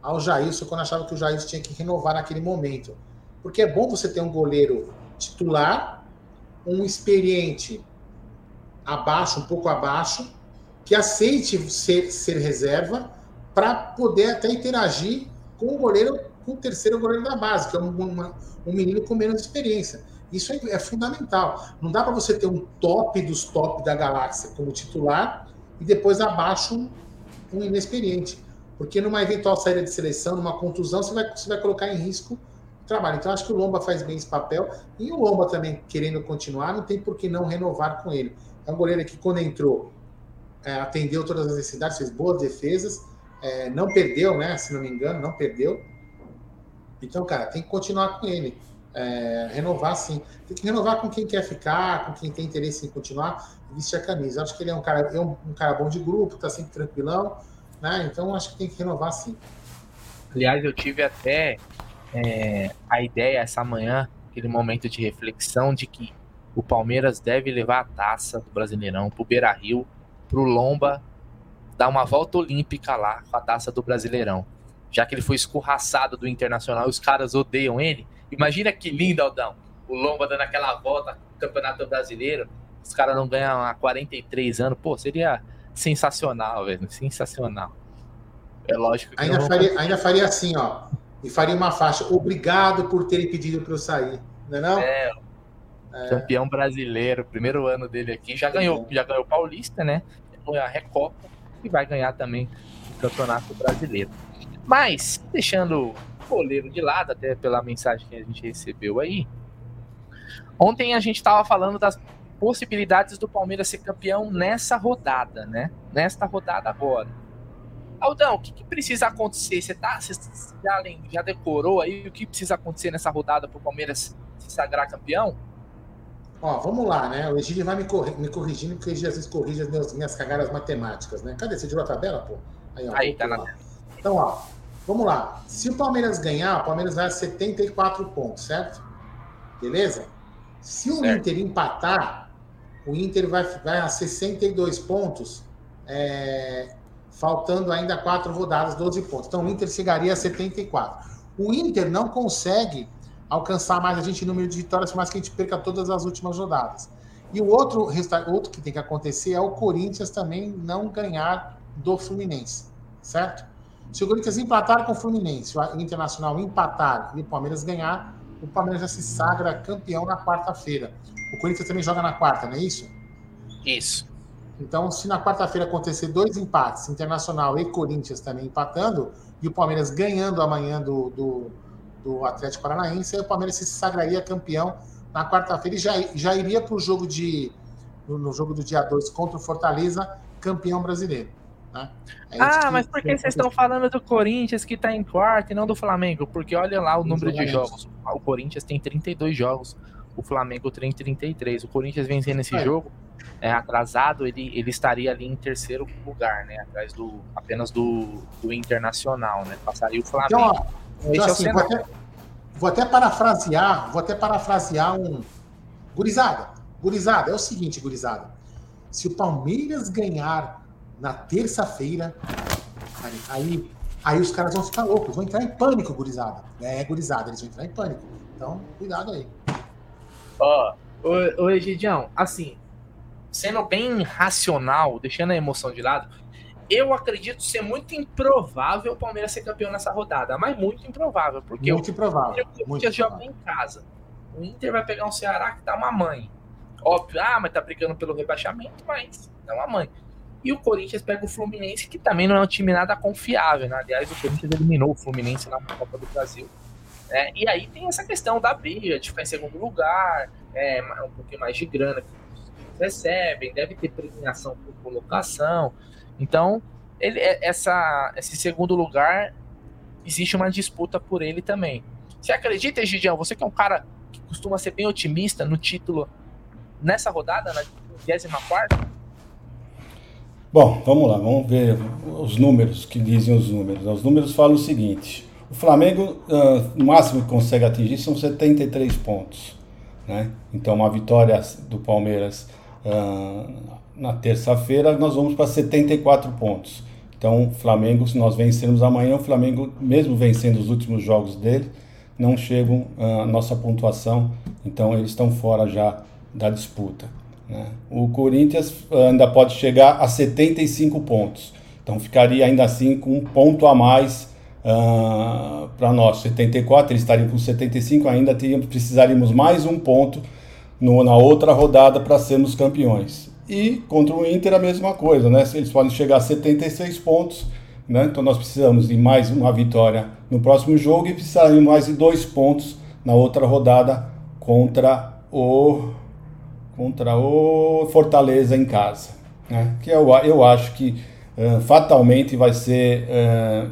ao Jailson, quando achava que o Jailson tinha que renovar naquele momento. Porque é bom você ter um goleiro titular, um experiente abaixo, um pouco abaixo, que aceite ser, ser reserva para poder até interagir com o goleiro, com o terceiro goleiro da base, que é um, uma, um menino com menos experiência. Isso é, é fundamental. Não dá para você ter um top dos top da galáxia como titular e depois abaixo um, inexperiente. Porque numa eventual saída de seleção, numa contusão, você vai, você vai colocar em risco trabalho. Então, acho que o Lomba faz bem esse papel. E o Lomba também, querendo continuar, não tem por que não renovar com ele. É um goleiro que, quando entrou, é, atendeu todas as necessidades, fez boas defesas, é, não perdeu, né? Se não me engano, não perdeu. Então, cara, tem que continuar com ele. É, renovar sim. Tem que renovar com quem quer ficar, com quem tem interesse em continuar, vestir a camisa. Acho que ele é um cara, é um, um cara bom de grupo, tá sempre tranquilão, né? Então acho que tem que renovar sim. Aliás, eu tive até é, a ideia essa manhã, aquele momento de reflexão de que o Palmeiras deve levar a taça do Brasileirão pro Beira Rio, pro Lomba, dar uma volta olímpica lá com a taça do Brasileirão. Já que ele foi escorraçado do Internacional, os caras odeiam ele. Imagina que lindo, Aldão. O Lomba dando aquela volta no Campeonato Brasileiro. Os caras não ganham há 43 anos. Pô, seria sensacional, velho. Sensacional. É lógico que. Ainda, faria, ainda faria assim, ó e faria uma faixa. Obrigado por terem pedido para eu sair. Não é não? É, é. Campeão brasileiro, primeiro ano dele aqui. Já ganhou, já ganhou Paulista, né? Foi a Recopa e vai ganhar também o Campeonato Brasileiro. Mas, deixando o goleiro de lado, até pela mensagem que a gente recebeu aí. Ontem a gente estava falando das possibilidades do Palmeiras ser campeão nessa rodada, né? Nesta rodada agora. Aldão, o que, que, precisa acontecer? Você, tá, você já, já decorou aí o que precisa acontecer nessa rodada para o Palmeiras se sagrar campeão? Ó, vamos lá, né? O Egídio vai me, corri me corrigindo, porque ele às vezes corrige as minhas, minhas cagadas matemáticas, né? Cadê? Você tirou a tabela, pô? Aí, ó, aí tá na Então, ó, vamos lá. Se o Palmeiras ganhar, o Palmeiras vai a 74 pontos, certo? Beleza? Se o certo. Inter empatar, o Inter vai, vai a 62 pontos. É, faltando ainda quatro rodadas, 12 pontos. Então o Inter chegaria a 74. O Inter não consegue alcançar mais a gente em número de vitórias, por mais que a gente perca todas as últimas rodadas. E o outro, outro que tem que acontecer é o Corinthians também não ganhar do Fluminense, certo? Se o Corinthians empatar com o Fluminense, o Internacional empatar e o Palmeiras ganhar, o Palmeiras já se sagra campeão na quarta-feira. O Corinthians também joga na quarta, não é isso? Isso. Então, se na quarta-feira acontecer dois empates, Internacional e Corinthians também empatando, e o Palmeiras ganhando amanhã do, do, do Atlético Paranaense, aí o Palmeiras se sagraria campeão na quarta-feira e já, já iria para o jogo de. No, jogo do dia 2 contra o Fortaleza, campeão brasileiro. Né? É ah, mas por que vocês estão falando do Corinthians que está em quarto e não do Flamengo? Porque olha lá o número de jogos. O Corinthians tem 32 jogos, o Flamengo tem 33. O Corinthians vencendo esse é. jogo é, atrasado, ele, ele estaria ali em terceiro lugar, né? Atrás do apenas do, do Internacional, né? Passaria o Flamengo. Então, ó, então, assim, vou, até, vou até parafrasear, vou até parafrasear um. Gurizada, gurizada, é o seguinte, gurizada. Se o Palmeiras ganhar na terça-feira, aí, aí, aí, os caras vão ficar loucos, vão entrar em pânico, gurizada. É, gurizada, eles vão entrar em pânico. Então, cuidado aí. Ó, oh, ô, Egidião, assim, sendo bem racional, deixando a emoção de lado, eu acredito ser muito improvável o Palmeiras ser campeão nessa rodada, mas muito improvável, porque muito improvável, o Corinthians joga em casa. O Inter vai pegar um Ceará que dá uma mãe. Óbvio, ah, mas tá brigando pelo rebaixamento, mas dá uma mãe. E o Corinthians pega o Fluminense, que também não é um time nada confiável, né? Aliás, o Corinthians eliminou o Fluminense na Copa do Brasil. É, e aí tem essa questão da briga, de ficar em segundo lugar, é, um pouquinho mais de grana que recebem, deve ter premiação por colocação. Então, ele, é, essa, esse segundo lugar, existe uma disputa por ele também. Você acredita, Egidião? Você que é um cara que costuma ser bem otimista no título nessa rodada, na 24 Bom, vamos lá, vamos ver os números que dizem os números. Os números falam o seguinte: o Flamengo, uh, no máximo que consegue atingir são 73 pontos. Né? Então, uma vitória do Palmeiras uh, na terça-feira, nós vamos para 74 pontos. Então, Flamengo, se nós vencermos amanhã, o Flamengo, mesmo vencendo os últimos jogos dele, não chegam à nossa pontuação, então eles estão fora já da disputa. Né? O Corinthians ainda pode chegar a 75 pontos, então ficaria ainda assim com um ponto a mais uh, para nós. 74, eles estariam com 75, ainda teríamos, precisaríamos mais um ponto no, na outra rodada para sermos campeões. E contra o Inter a mesma coisa, né? Eles podem chegar a 76 pontos, né? Então nós precisamos de mais uma vitória no próximo jogo e precisaremos mais de dois pontos na outra rodada contra o contra o Fortaleza em casa, né? Que eu, eu acho que uh, fatalmente vai ser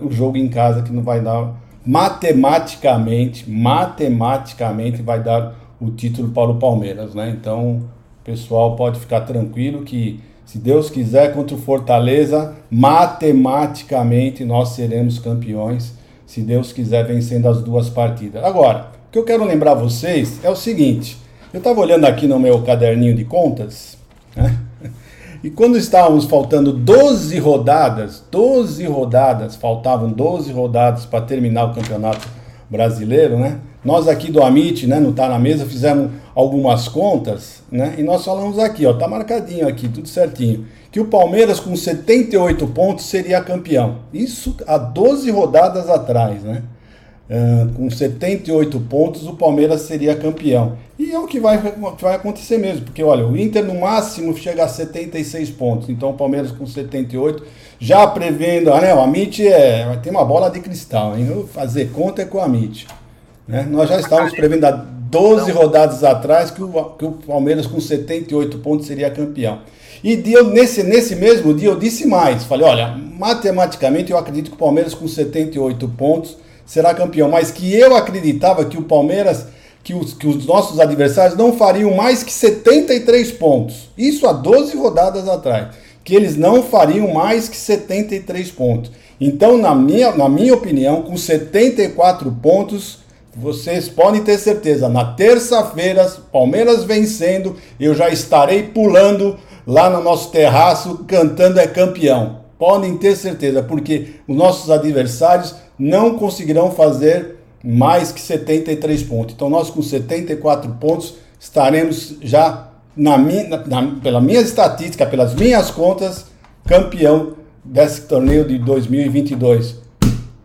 uh, o jogo em casa que não vai dar matematicamente, matematicamente vai dar o título para o Palmeiras, né? Então, pessoal pode ficar tranquilo que, se Deus quiser, contra o Fortaleza, matematicamente nós seremos campeões, se Deus quiser, vencendo as duas partidas. Agora, o que eu quero lembrar vocês é o seguinte: eu estava olhando aqui no meu caderninho de contas, né? E quando estávamos faltando 12 rodadas, 12 rodadas, faltavam 12 rodadas para terminar o campeonato brasileiro, né? Nós aqui do Amit, né, não tá na mesa, fizemos algumas contas, né? E nós falamos aqui, ó, tá marcadinho aqui, tudo certinho, que o Palmeiras com 78 pontos seria campeão. Isso há 12 rodadas atrás, né? Uh, com 78 pontos, o Palmeiras seria campeão. E é o que vai, vai acontecer mesmo, porque olha, o Inter no máximo chega a 76 pontos, então o Palmeiras com 78, já prevendo, ah, né, o Amit é, tem uma bola de cristal, hein? Fazer conta é com o Amit. Né? Nós já estávamos prevendo há 12 rodadas atrás que o, que o Palmeiras com 78 pontos seria campeão. E nesse, nesse mesmo dia eu disse mais. Falei, olha, matematicamente eu acredito que o Palmeiras com 78 pontos será campeão. Mas que eu acreditava que o Palmeiras, que os, que os nossos adversários não fariam mais que 73 pontos. Isso há 12 rodadas atrás. Que eles não fariam mais que 73 pontos. Então, na minha, na minha opinião, com 74 pontos, vocês podem ter certeza, na terça-feira, Palmeiras vencendo, eu já estarei pulando lá no nosso terraço cantando é campeão. Podem ter certeza, porque os nossos adversários não conseguirão fazer mais que 73 pontos. Então nós com 74 pontos estaremos já na minha, na, pela minha estatística, pelas minhas contas, campeão desse torneio de 2022.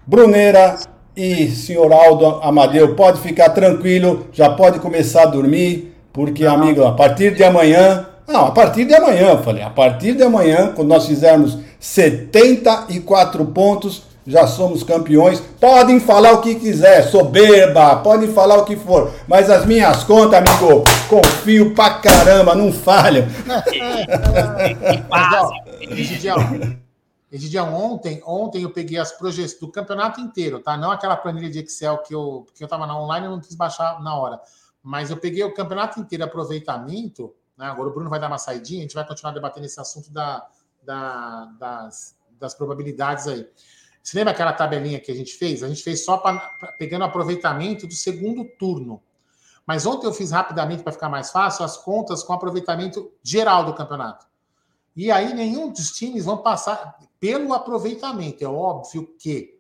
Bruneira e senhor Aldo Amadeu, pode ficar tranquilo, já pode começar a dormir, porque, não. amigo, a partir de amanhã. Não, a partir de amanhã, eu falei. A partir de amanhã, quando nós fizermos 74 pontos, já somos campeões. Podem falar o que quiser, soberba, podem falar o que for, mas as minhas contas, amigo, confio pra caramba, não falham. Egidião, Egidião, ontem, ontem eu peguei as projeções do campeonato inteiro, tá? Não aquela planilha de Excel que eu, que eu tava na online e não quis baixar na hora. Mas eu peguei o campeonato inteiro aproveitamento. Né? Agora o Bruno vai dar uma saidinha, a gente vai continuar debatendo esse assunto da, da, das, das probabilidades aí. Você lembra aquela tabelinha que a gente fez? A gente fez só pra, pra pegando aproveitamento do segundo turno. Mas ontem eu fiz rapidamente para ficar mais fácil as contas com aproveitamento geral do campeonato. E aí nenhum dos times vão passar pelo aproveitamento. É óbvio que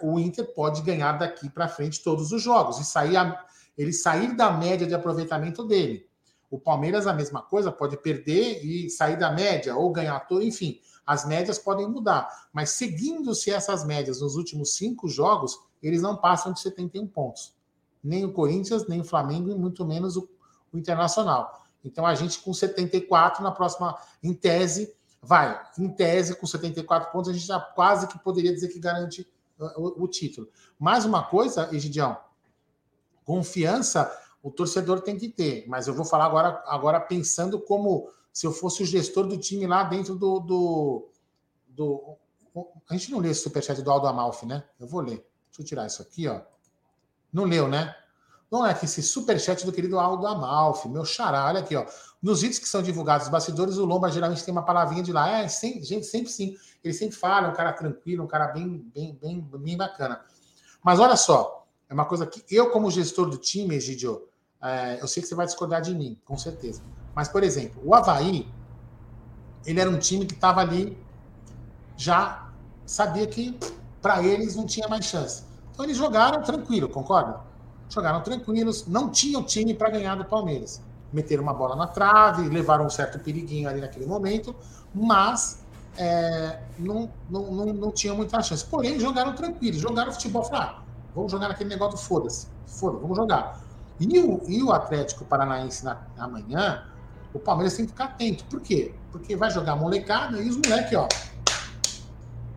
o, Inter pode ganhar daqui para frente todos os jogos e sair a, ele sair da média de aproveitamento dele. O Palmeiras a mesma coisa, pode perder e sair da média ou ganhar todo, enfim. As médias podem mudar, mas seguindo-se essas médias nos últimos cinco jogos, eles não passam de 71 pontos. Nem o Corinthians, nem o Flamengo, e muito menos o, o Internacional. Então a gente com 74 na próxima, em tese, vai, em tese, com 74 pontos, a gente já quase que poderia dizer que garante uh, o, o título. Mais uma coisa, Egidião, confiança o torcedor tem que ter, mas eu vou falar agora, agora pensando como se eu fosse o gestor do time lá dentro do. do, do a gente não lê esse superchat do Aldo Amalfi, né? Eu vou ler. Deixa eu tirar isso aqui, ó. Não leu, né? Não é que esse superchat do querido Aldo Amalfi, meu xará, olha aqui, ó. Nos vídeos que são divulgados os bastidores, o Lomba geralmente tem uma palavrinha de lá. É, sem, gente, sempre sim. Ele sempre fala, um cara tranquilo, um cara bem, bem, bem, bem bacana. Mas olha só, é uma coisa que eu, como gestor do time, Egidio, é, eu sei que você vai discordar de mim, com certeza. Mas, por exemplo, o Havaí, ele era um time que estava ali, já sabia que para eles não tinha mais chance. Então eles jogaram tranquilo, concorda? Jogaram tranquilos, não tinham time para ganhar do Palmeiras. Meteram uma bola na trave, levaram um certo periguinho ali naquele momento, mas é, não, não, não, não tinha muita chance. Porém, jogaram tranquilos, jogaram futebol. Falaram, ah, vamos jogar naquele negócio foda-se. Foda, vamos jogar. E o, e o Atlético Paranaense na, amanhã, o Palmeiras tem que ficar atento. Por quê? Porque vai jogar molecada e os moleques, ó,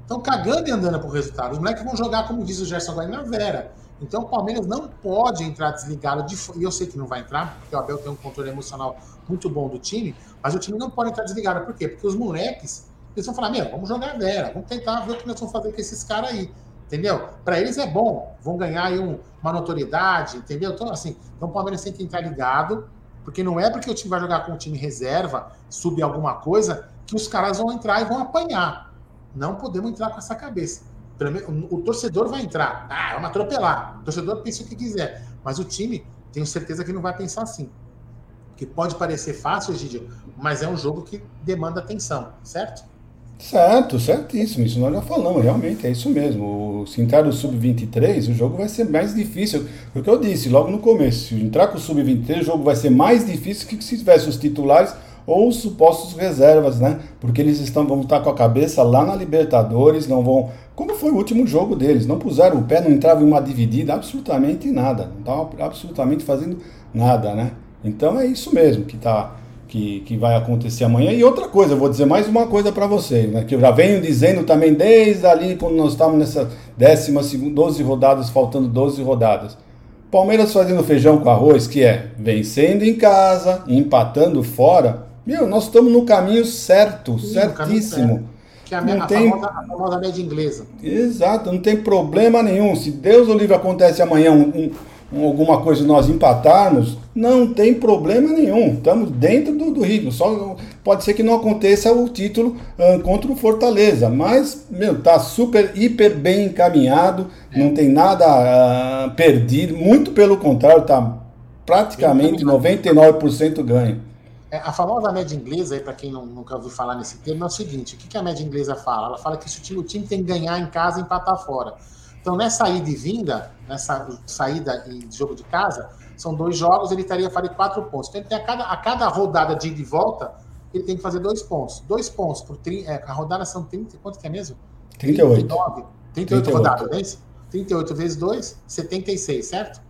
estão cagando e andando pro resultado. Os moleques vão jogar, como diz o Gerson agora, na Vera. Então o Palmeiras não pode entrar desligado de e eu sei que não vai entrar, porque o Abel tem um controle emocional muito bom do time, mas o time não pode entrar desligado. Por quê? Porque os moleques, eles vão falar, meu, vamos jogar a Vera, vamos tentar ver o que nós vamos fazer com esses caras aí. Entendeu? Para eles é bom, vão ganhar aí um, uma notoriedade, entendeu? Então, assim, então o Palmeiras tem que entrar ligado, porque não é porque o time vai jogar com o time reserva, subir alguma coisa, que os caras vão entrar e vão apanhar. Não podemos entrar com essa cabeça. O, torcedor vai entrar, ah, vamos atropelar. O torcedor pensa o que quiser, mas o time, tenho certeza que não vai pensar assim. Que pode parecer fácil, Gidio, mas é um jogo que demanda atenção, certo? Certo, certíssimo. Isso nós já falamos, realmente, é isso mesmo. Se entrar no Sub-23, o jogo vai ser mais difícil. Foi o que eu disse logo no começo. Se entrar com o Sub-23, o jogo vai ser mais difícil que se tivesse os titulares ou os supostos reservas, né? Porque eles estão, vão estar com a cabeça lá na Libertadores, não vão. Como foi o último jogo deles? Não puseram o pé, não entrava em uma dividida, absolutamente nada. Não estavam absolutamente fazendo nada, né? Então é isso mesmo que está que, que vai acontecer amanhã. E outra coisa, eu vou dizer mais uma coisa para vocês, né, que eu já venho dizendo também desde ali, quando nós estávamos nessa décima, 12 rodadas, faltando 12 rodadas. Palmeiras fazendo feijão com arroz, que é vencendo em casa, empatando fora. Meu, nós estamos no caminho certo, Sim, certíssimo. Caminho certo. Que é a, não a, tem... famosa, a famosa média inglesa. Exato, não tem problema nenhum. Se Deus o livre acontece amanhã um, um alguma coisa nós empatarmos, não tem problema nenhum. Estamos dentro do, do ritmo. Só pode ser que não aconteça o título uh, contra o Fortaleza, mas meu, tá super hiper bem encaminhado, é. não tem nada uh, perdido, muito pelo contrário, tá praticamente 99% ganho. É, a famosa média inglesa, para quem não, nunca ouviu falar nesse termo, é o seguinte: o que, que a média inglesa fala? Ela fala que se o time, o time tem que ganhar em casa e empatar fora. Então, nessa ida e vinda, nessa saída e jogo de casa, são dois jogos, ele estaria fazendo quatro pontos. Então, ele tem a cada, a cada rodada de ida e volta, ele tem que fazer dois pontos. Dois pontos por é, a rodada são 30, quanto que é mesmo? 38. 39, 38, 38. rodadas, não é isso? 38 vezes 2, 76, certo?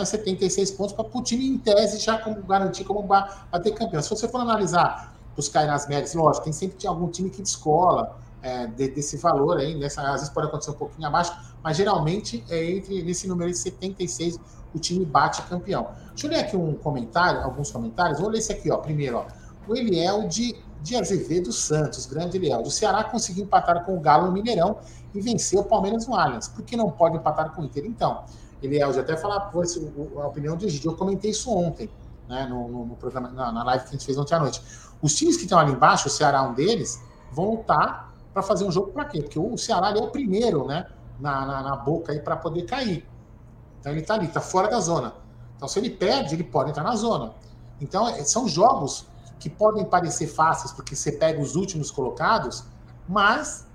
É 76 pontos para o time, em tese, já como garantir como bater campeão. Se você for analisar, buscar nas médias, lógico, tem sempre algum time que descola é, de, desse valor aí, nessa, às vezes pode acontecer um pouquinho abaixo, mas geralmente é entre nesse número de 76 o time bate campeão. Deixa eu ler aqui um comentário, alguns comentários. Vou ler esse aqui, ó. Primeiro, ó. O Eliel de, de Azevedo Santos, grande Eliel. O Ceará conseguiu empatar com o Galo no Mineirão e venceu o Palmeiras no Allianz. Por que não pode empatar com o Inter? Então, Eliel, já até falar por a opinião do Egídio. Eu comentei isso ontem, né, no, no, programa, na, na, live que a gente fez ontem à noite. Os times que estão ali embaixo, o Ceará um deles, vão lutar para fazer um jogo para quê? Porque o Ceará é o primeiro, né, na, na, na boca aí para poder cair. Então ele está ali, está fora da zona. Então se ele perde, ele pode entrar na zona. Então é, são jogos que podem parecer fáceis porque você pega os últimos colocados, mas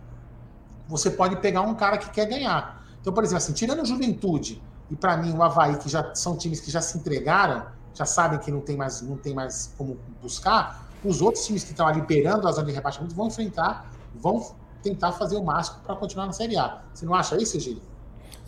você pode pegar um cara que quer ganhar. Então, por exemplo, assim, tirando a Juventude e para mim o Havaí, que já são times que já se entregaram, já sabem que não tem mais, não tem mais como buscar, os outros times que estão ali beirando a zona de rebaixamento vão enfrentar, vão tentar fazer o máximo para continuar na Série A. Você não acha isso, Gil?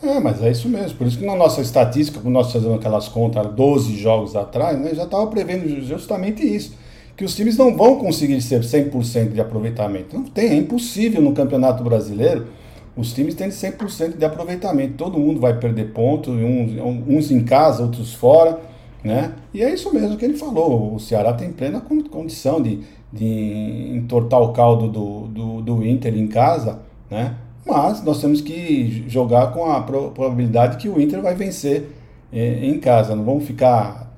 É, mas é isso mesmo. Por isso que na nossa estatística, quando nós fazemos aquelas contas 12 jogos atrás, né, já estava prevendo justamente isso. Que os times não vão conseguir ser 100% de aproveitamento. Não tem, é impossível no Campeonato Brasileiro os times têm 100% de aproveitamento. Todo mundo vai perder pontos, uns, uns em casa, outros fora. Né? E é isso mesmo que ele falou. O Ceará tem plena condição de, de entortar o caldo do, do, do Inter em casa, né? mas nós temos que jogar com a probabilidade que o Inter vai vencer eh, em casa. Não vamos ficar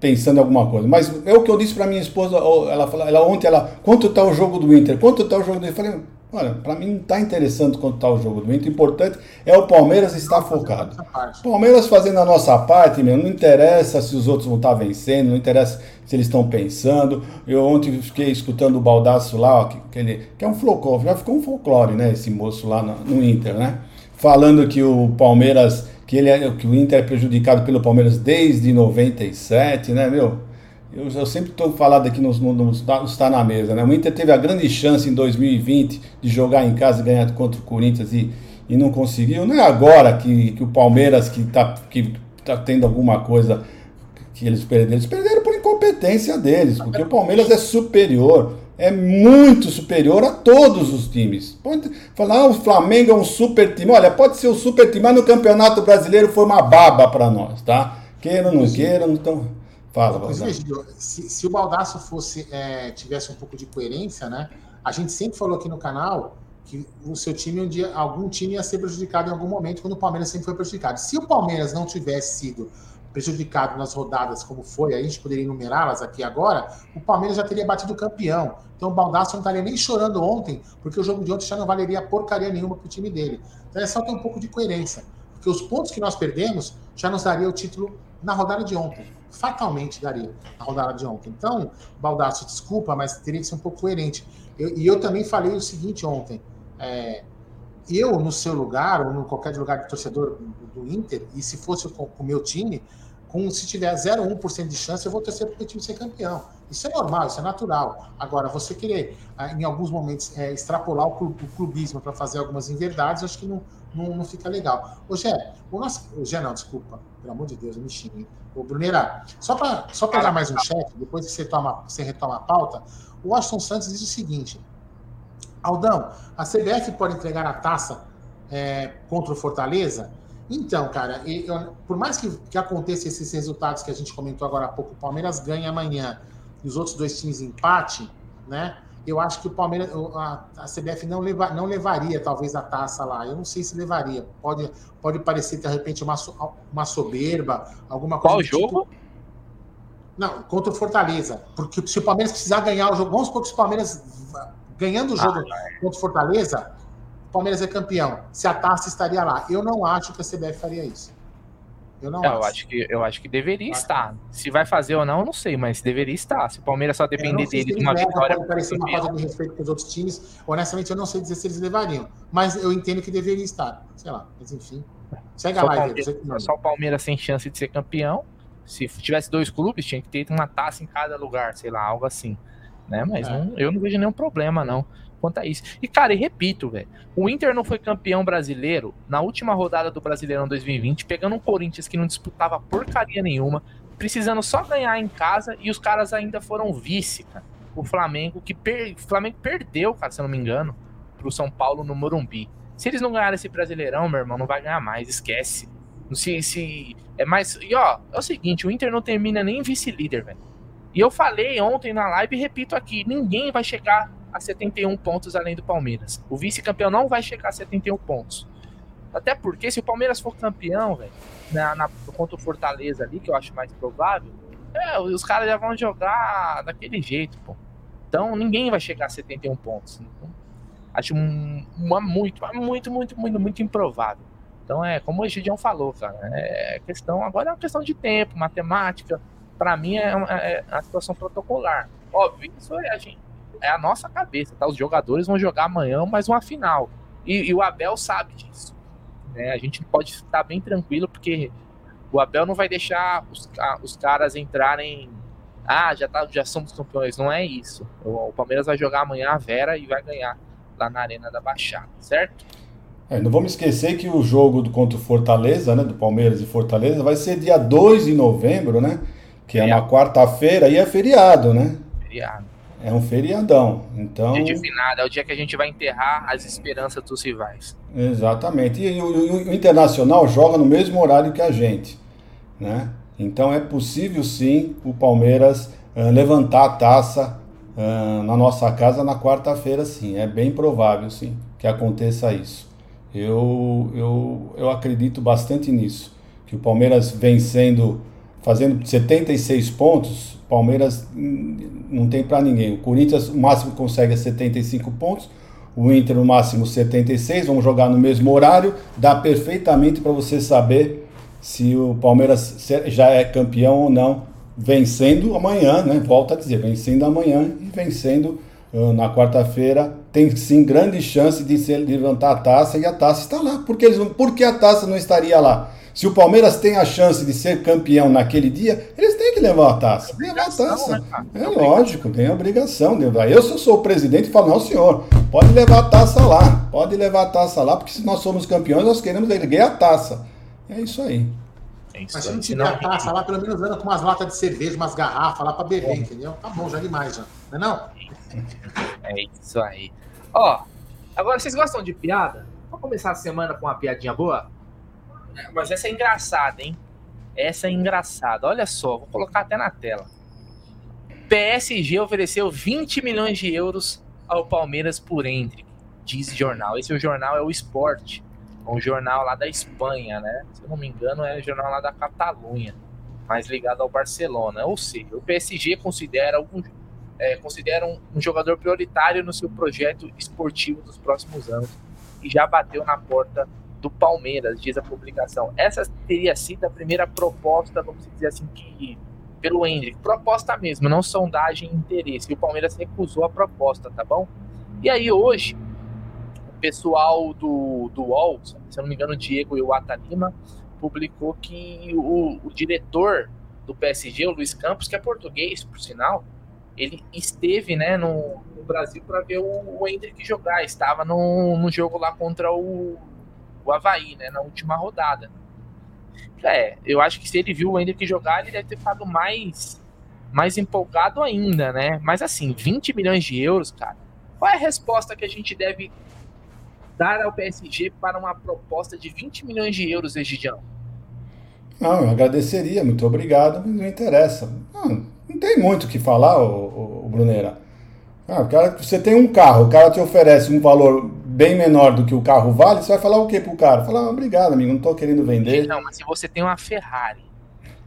pensando em alguma coisa. Mas é o que eu disse para minha esposa, ela, ela ontem, ela, quanto está o jogo do Inter? Quanto está o jogo do Inter? Eu falei, Olha, para mim não está interessante quanto está o jogo do Inter. O importante é o Palmeiras estar focado. Palmeiras fazendo a nossa parte, meu, não interessa se os outros vão estar tá vencendo, não interessa se eles estão pensando. Eu ontem fiquei escutando o Baldaço lá, ó, que, que, ele, que é um folclore, já ficou um folclore, né? Esse moço lá no, no Inter, né? Falando que o Palmeiras, que, ele é, que o Inter é prejudicado pelo Palmeiras desde 97, né, meu? Eu, eu sempre estou falando aqui nos, nos, nos Tá na Mesa, né? O Inter teve a grande chance em 2020 de jogar em casa e ganhar contra o Corinthians e, e não conseguiu. Não é agora que, que o Palmeiras, que está que tá tendo alguma coisa que eles perderam, eles perderam por incompetência deles, porque o Palmeiras é superior, é muito superior a todos os times. Pode falar, ah, o Flamengo é um super time. Olha, pode ser um super time, mas no Campeonato Brasileiro foi uma baba para nós, tá? Queira ou não queira, então. Fala, Baldasso. Se, se o Baldasso fosse, é, tivesse um pouco de coerência, né? A gente sempre falou aqui no canal que o seu time um dia, algum time ia ser prejudicado em algum momento, quando o Palmeiras sempre foi prejudicado. Se o Palmeiras não tivesse sido prejudicado nas rodadas como foi, a gente poderia enumerá-las aqui agora, o Palmeiras já teria batido o campeão. Então o Baldasso não estaria nem chorando ontem, porque o jogo de ontem já não valeria porcaria nenhuma para o time dele. Então é só ter um pouco de coerência. Porque os pontos que nós perdemos já nos daria o título na rodada de ontem fatalmente daria a rodada de ontem. Então, Baldasso, desculpa, mas teria que ser um pouco coerente. Eu, e eu também falei o seguinte ontem. É, eu, no seu lugar, ou em qualquer lugar de torcedor do, do Inter, e se fosse com o meu time, com, se tiver 0,1% de chance, eu vou torcer para o time ser campeão. Isso é normal, isso é natural. Agora, você querer, ah, em alguns momentos, é, extrapolar o, clubismo para fazer algumas inverdades, acho que não, não, não fica legal. Ô, Gé, o nosso. O Gé, não, desculpa. Pelo amor de Deus, eu me xingue. Ô, Bruneira, só para só dar mais um chat, depois que você, toma, você retoma a pauta, o Washington Santos diz o seguinte: Aldão, a CBF pode entregar a taça é, contra o Fortaleza? Então, cara, eu, por mais que, que aconteça esses resultados que a gente comentou agora há pouco, o Palmeiras ganha amanhã e os outros dois times empate, né? Eu acho que o Palmeiras, a, a CBF não, leva, não levaria talvez a taça lá. Eu não sei se levaria. Pode, pode parecer de repente uma, uma soberba, alguma coisa. Qual jogo? Tipo. Não, contra o Fortaleza. Porque se o Palmeiras precisar ganhar o jogo, vamos supor que se o Palmeiras ganhando o jogo ah, contra o Fortaleza, Palmeiras é campeão. Se a taça estaria lá. Eu não acho que a CBF faria isso. Eu não é, acho. Eu acho que, eu acho que deveria acho estar. Que... Se vai fazer ou não, eu não sei, mas deveria estar. Se o Palmeiras só depender dele de uma vitória. Pode parecer uma falta de respeito com os outros times. Honestamente, eu não sei dizer se eles levariam. Mas eu entendo que deveria estar. Sei lá, mas enfim. Segue só a live. Palmeiras, só o Palmeiras sem chance de ser campeão. Se tivesse dois clubes, tinha que ter uma taça em cada lugar, sei lá, algo assim. Né? Mas é. não, eu não vejo nenhum problema, não quanto a isso. E, cara, e repito, velho, o Inter não foi campeão brasileiro na última rodada do Brasileirão 2020, pegando um Corinthians que não disputava porcaria nenhuma, precisando só ganhar em casa e os caras ainda foram vice, cara. O Flamengo, que per... o Flamengo perdeu, cara, se eu não me engano, pro São Paulo no Morumbi. Se eles não ganharem esse Brasileirão, meu irmão, não vai ganhar mais, esquece. Se, se é mais. E ó, é o seguinte, o Inter não termina nem vice-líder, velho. E eu falei ontem na live e repito aqui: ninguém vai chegar a 71 pontos além do Palmeiras. O vice-campeão não vai chegar a 71 pontos. Até porque se o Palmeiras for campeão, velho, na, na, contra o Fortaleza ali, que eu acho mais provável, é, os caras já vão jogar daquele jeito, pô. Então ninguém vai chegar a 71 pontos. Então, acho um, uma muito, muito, muito, muito, muito improvável. Então é como o Gideon falou, cara. É questão, agora é uma questão de tempo, matemática. Para mim é, uma, é a situação protocolar. Óbvio, isso é a gente é a nossa cabeça, tá? Os jogadores vão jogar amanhã mais uma final. E, e o Abel sabe disso. Né? A gente pode estar bem tranquilo, porque o Abel não vai deixar os, os caras entrarem. Ah, já, tá, já somos campeões. Não é isso. O, o Palmeiras vai jogar amanhã a Vera e vai ganhar lá na Arena da Baixada, certo? É, não vamos esquecer que o jogo do, contra o Fortaleza, né, do Palmeiras e Fortaleza, vai ser dia 2 de novembro, né? Que é, é uma quarta-feira e é feriado, né? Feriado. É um feriadão. Então... Dia de finado, é o dia que a gente vai enterrar as esperanças dos rivais. Exatamente. E o, o, o Internacional joga no mesmo horário que a gente. Né? Então é possível sim o Palmeiras uh, levantar a taça uh, na nossa casa na quarta-feira, sim. É bem provável, sim, que aconteça isso. Eu, eu, eu acredito bastante nisso. Que o Palmeiras vencendo, fazendo 76 pontos, Palmeiras não tem para ninguém. O Corinthians, o máximo consegue é 75 pontos. O Inter, no máximo 76. Vamos jogar no mesmo horário. Dá perfeitamente para você saber se o Palmeiras já é campeão ou não. Vencendo amanhã, né? Volta a dizer, vencendo amanhã e vencendo na quarta-feira. Tem sim grande chance de, se, levantar a taça e a taça está lá. Por que, eles, por que a taça não estaria lá? Se o Palmeiras tem a chance de ser campeão naquele dia, eles têm que levar a taça. É levar a taça. Né, é lógico, tem a obrigação de levar. Eu, se eu sou o presidente, falo, não, senhor, pode levar a taça lá. Pode levar a taça lá, porque se nós somos campeões, nós queremos erguer a taça. É isso aí. É isso Mas se não tiver a taça lá, pelo menos anda com umas latas de cerveja, umas garrafas lá para beber, é. entendeu? Tá bom, já demais, já. Não é não? É isso aí. Ó, agora vocês gostam de piada? Vamos começar a semana com uma piadinha boa? Mas essa é engraçada, hein? Essa é engraçada. Olha só, vou colocar até na tela. PSG ofereceu 20 milhões de euros ao Palmeiras por Hendrick, diz jornal. Esse é o jornal é o Sport, um jornal lá da Espanha, né? Se eu não me engano, é um jornal lá da Catalunha, mais ligado ao Barcelona. Ou seja, o PSG considera um, é, considera um, um jogador prioritário no seu projeto esportivo dos próximos anos e já bateu na porta do Palmeiras, diz a publicação. Essa teria sido a primeira proposta, vamos dizer assim, que pelo Hendrick. Proposta mesmo, não sondagem interesse. E o Palmeiras recusou a proposta, tá bom? E aí hoje, o pessoal do, do UOL, se eu não me engano, o Diego e o Atalima, publicou que o, o diretor do PSG, o Luiz Campos, que é português, por sinal, ele esteve né, no, no Brasil para ver o, o Hendrick jogar. Estava no, no jogo lá contra o o Havaí, né, na última rodada. É, eu acho que se ele viu o Hendrick jogar, ele deve ter ficado mais, mais empolgado ainda, né? Mas assim, 20 milhões de euros, cara. Qual é a resposta que a gente deve dar ao PSG para uma proposta de 20 milhões de euros, Egidião? Não, eu agradeceria, muito obrigado, mas não interessa. Não, não tem muito o que falar, o, o, o Brunera. Ah, cara, você tem um carro, o cara te oferece um valor bem menor do que o carro vale, você vai falar o que pro cara? Falar, ah, obrigado, amigo, não tô querendo vender. Não, mas se você tem uma Ferrari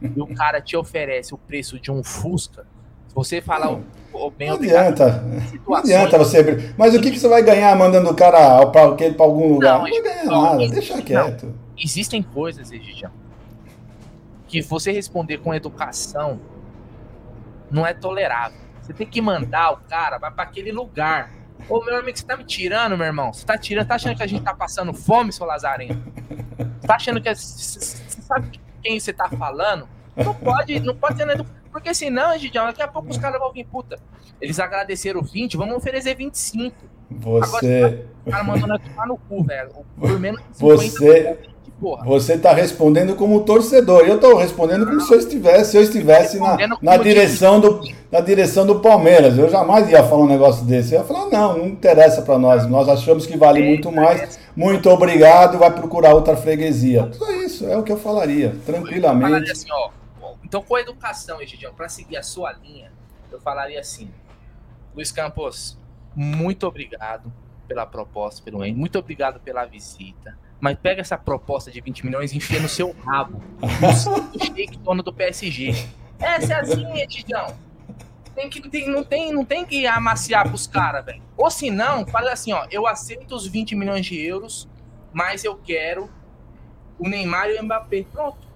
e o cara te oferece o preço de um Fusca, se você falar não, o, bem não adianta. Não adianta você. Mas o que, que você vai ganhar mandando o cara para algum lugar? Não, não vai ganhar não, nada, existe, deixa quieto. existem coisas, Egidião, que você responder com educação não é tolerável. Você tem que mandar o cara, vai para aquele lugar. Ô, meu amigo, você tá me tirando, meu irmão? Você tá tirando, tá achando que a gente tá passando fome, seu Lazareno? Você tá achando que. Você sabe quem você tá falando? Não pode, não pode ser na educação. Porque senão, Gidião, daqui a pouco os caras vão vir, puta. Eles agradeceram 20, vamos oferecer 25. Você. Agora, o cara mandando tomar no cu, velho. Por menos 50, você. Você está respondendo como torcedor. Eu estou respondendo como se eu estivesse, se eu estivesse na, na direção do, na direção do Palmeiras. Eu jamais ia falar um negócio desse. Eu ia falar, não, não interessa para nós. Nós achamos que vale muito mais. Muito obrigado, vai procurar outra freguesia. Só isso, é o que eu falaria, tranquilamente. Eu falaria assim, ó, então, com a educação, Egidião, para seguir a sua linha, eu falaria assim: Luiz Campos, muito obrigado pela proposta, pelo muito obrigado pela visita. Mas pega essa proposta de 20 milhões e enfia no seu rabo. No shake dono do PSG. Essa é assim, Egidião. Tem que, tem, não, tem, não tem que amaciar pros caras, velho. Ou se não, fala assim, ó, eu aceito os 20 milhões de euros, mas eu quero o Neymar e o Mbappé. Pronto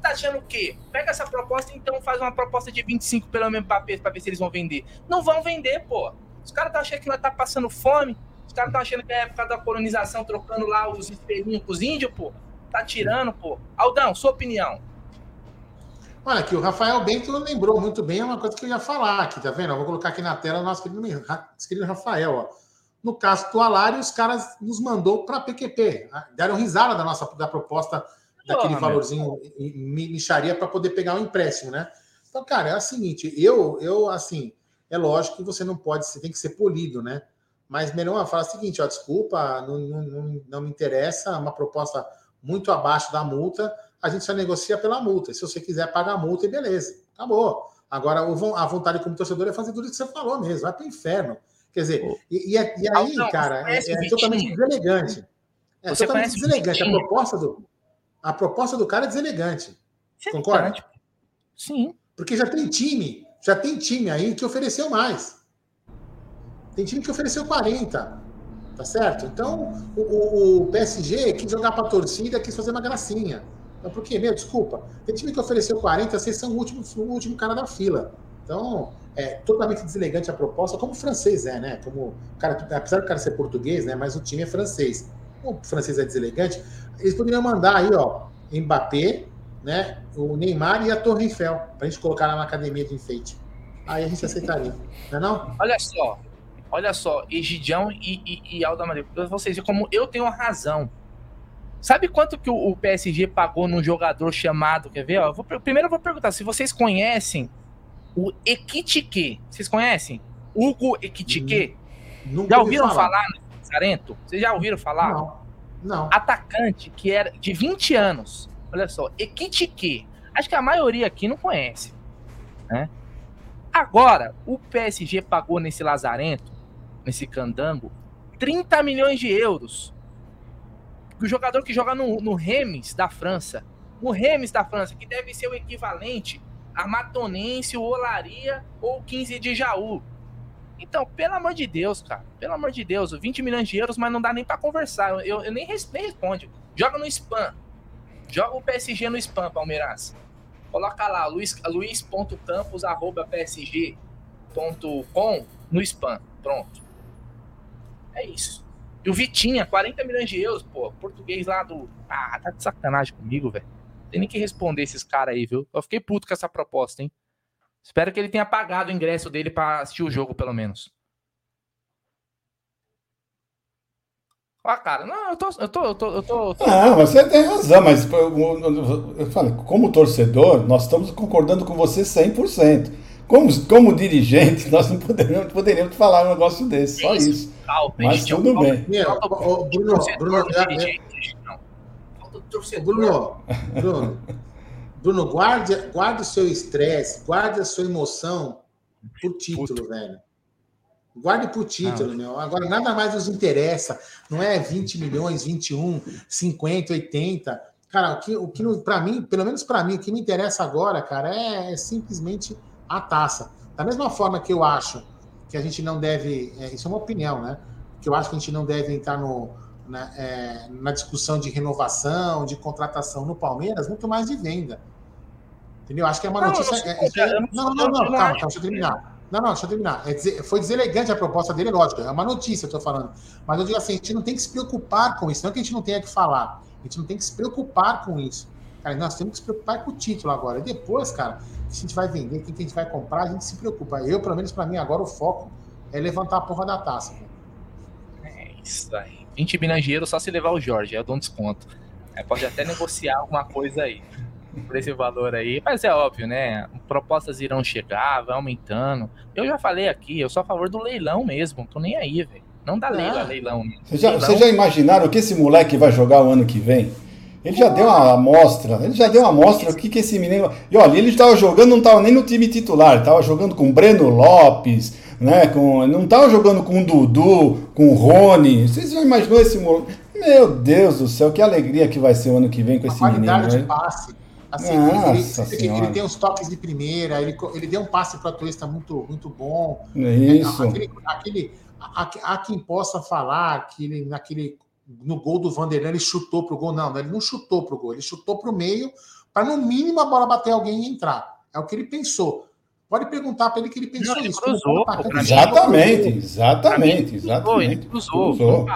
tá achando o quê? Pega essa proposta então faz uma proposta de 25 pelo menos pra, ver se eles vão vender. Não vão vender, pô. Os caras estão achando que nós tá passando fome. Os caras estão achando que é época da colonização, trocando lá os espelhinhos com os índios, pô. Tá tirando, pô. Aldão, sua opinião. Olha, aqui o Rafael Bento lembrou muito bem, uma coisa que eu ia falar aqui, tá vendo? Eu vou colocar aqui na tela o nosso querido, querido Rafael, ó. No caso do Alário, os caras nos mandou para PQP. Deram risada da nossa da proposta daquele valorzinho micharia para poder pegar um empréstimo, né? Então, cara, é o seguinte, eu, eu assim, é lógico que você não pode, você tem que ser polido, né? Mas melhor falar o seguinte, ó, desculpa, não, não, não me interessa, uma proposta muito abaixo da multa, a gente só negocia pela multa. Se você quiser pagar a multa, beleza, acabou. Agora, a vontade como torcedor é fazer tudo o que você falou mesmo, vai para o inferno. Quer dizer, e, e, é, e aí, não, cara, é, é totalmente deselegante. É você totalmente deselegante. A proposta do, a proposta do cara é deselegante. Sim, Concorda? Sim. Porque já tem time, já tem time aí que ofereceu mais. Tem time que ofereceu 40. Tá certo? Então, o, o PSG quis jogar para a torcida, quis fazer uma gracinha. Então, por quê? Meu, desculpa. Tem time que ofereceu 40, vocês são o último, o último cara da fila. Então, é totalmente deselegante a proposta, como o francês é, né? Como cara, apesar do cara ser português, né? Mas o time é francês. O francês é deselegante, eles poderiam mandar aí, ó, Mbappé, né? O Neymar e a Torre Eiffel, pra gente colocar lá na academia de enfeite. Aí a gente aceitaria, não é não? Olha só, olha só, Egidião e, e, e Aldo Amadeu, vocês como eu tenho razão. Sabe quanto que o, PSG pagou num jogador chamado, quer ver? Ó, vou, primeiro eu vou perguntar se vocês conhecem o Ekitike. Vocês conhecem? Hugo Ekitike? Hum, já ouviram falar, falar Sarento? Vocês já ouviram falar? Não. Não. Atacante que era de 20 anos. Olha só, Ekitike. Acho que a maioria aqui não conhece. Né? Agora, o PSG pagou nesse Lazarento, nesse candango, 30 milhões de euros. O jogador que joga no, no da França. O Remes da França, que deve ser o equivalente a Matonense, o Olaria ou o 15 de Jaú. Então, pelo amor de Deus, cara. Pelo amor de Deus, 20 milhões de euros, mas não dá nem para conversar. Eu, eu nem, nem responde. Joga no spam. Joga o PSG no spam, Palmeiras. Coloca lá, luiz.campos.psg.com no spam. Pronto. É isso. E o Vitinha, 40 milhões de euros, pô. Português lá do. Ah, tá de sacanagem comigo, velho. Tem nem que responder esses caras aí, viu? Eu fiquei puto com essa proposta, hein? Espero que ele tenha pagado o ingresso dele para assistir o jogo, pelo menos. Ah, cara, não, eu tô. Eu tô, eu tô, eu tô, eu tô... Não, você tem razão, mas eu, eu falo, como torcedor, nós estamos concordando com você 100%. Como, como dirigente, nós não poderíamos, poderíamos falar um negócio desse, só isso. Mas tudo bem. Bruno, Bruno, Bruno, Bruno, Bruno, guarde, guarde o seu estresse, guarde a sua emoção por título, Puta. velho. Guarde por título, meu. Agora, nada mais nos interessa. Não é 20 milhões, 21, 50, 80. Cara, o que, o que para mim, pelo menos para mim, o que me interessa agora, cara, é, é, simplesmente a taça. Da mesma forma que eu acho que a gente não deve. É, isso é uma opinião, né? Que eu acho que a gente não deve entrar no, na, é, na discussão de renovação, de contratação no Palmeiras, muito mais de venda. Entendeu? Acho que é uma notícia. Não, não, não, calma, deixa eu terminar. Não, não, deixa eu terminar. É foi deselegante a proposta dele, lógico, é uma notícia, eu tô falando. Mas eu digo assim, a gente não tem que se preocupar com isso, não é que a gente não tenha que falar. A gente não tem que se preocupar com isso. Cara, nós temos que se preocupar com o título agora. E depois, cara, a gente vai vender, quem que a gente vai comprar, a gente se preocupa. Eu, pelo menos para mim, agora o foco é levantar a porra da taça. Cara. É isso aí. 20 milhões de dinheiro só se levar o Jorge, eu dou um desconto. É, pode até negociar alguma coisa aí por esse valor aí. Mas é óbvio, né? Propostas irão chegar, vai aumentando. Eu já falei aqui, eu sou a favor do leilão mesmo. Tô nem aí, velho. Não dá leilão, leilão. Vocês já, já imaginaram o que esse moleque vai jogar o ano que vem? Ele já deu uma amostra, ele já deu uma amostra o que, que esse menino. E olha, ele estava jogando, não estava nem no time titular, estava jogando com Breno Lopes, né? Com, não estava jogando com o Dudu, com o Rony. Vocês já imaginou esse? Meu Deus do céu, que alegria que vai ser o ano que vem com esse menino. De né? passe. Assim, Nossa ele, ele, tem os toques de primeira, ele, ele deu um passe para a Tuesta muito, muito bom. É isso. Aquele, aquele, há, há quem possa falar que ele, naquele no gol do Vanderlei, ele chutou pro gol. Não, ele não chutou pro gol, ele chutou pro meio, para no mínimo a bola bater alguém e entrar. É o que ele pensou. Pode perguntar para ele que ele pensou não, ele isso. Cruzou, pô, exatamente, exatamente, exatamente. Ele cruzou, cruzou.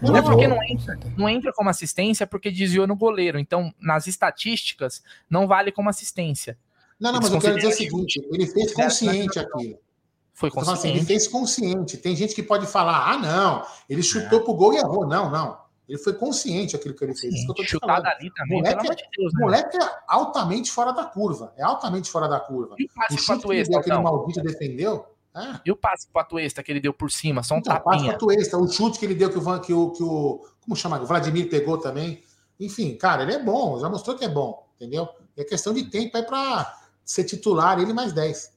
Não é porque não entra, não entra como assistência porque desviou no goleiro. Então, nas estatísticas, não vale como assistência. Não, não, mas eu quero dizer o seguinte: ele fez consciente aquilo. Foi consciente. Assim, ele fez consciente. Tem gente que pode falar, ah, não, ele chutou é. pro gol e errou. Não, não. Ele foi consciente aquilo que ele fez. Sim, que Chutada ali também, moleque, de Deus. Né? moleque é altamente fora da curva. É altamente fora da curva. E o passe o ele deu, aquele maldito defendeu. É. E o passe pro Atuesta que ele deu por cima, só um então, tapinha. O passe pro Atuesta, o chute que ele deu que o, que o, que o como chama? O Vladimir pegou também. Enfim, cara, ele é bom, já mostrou que é bom, entendeu? É questão de tempo aí para ser titular ele mais 10.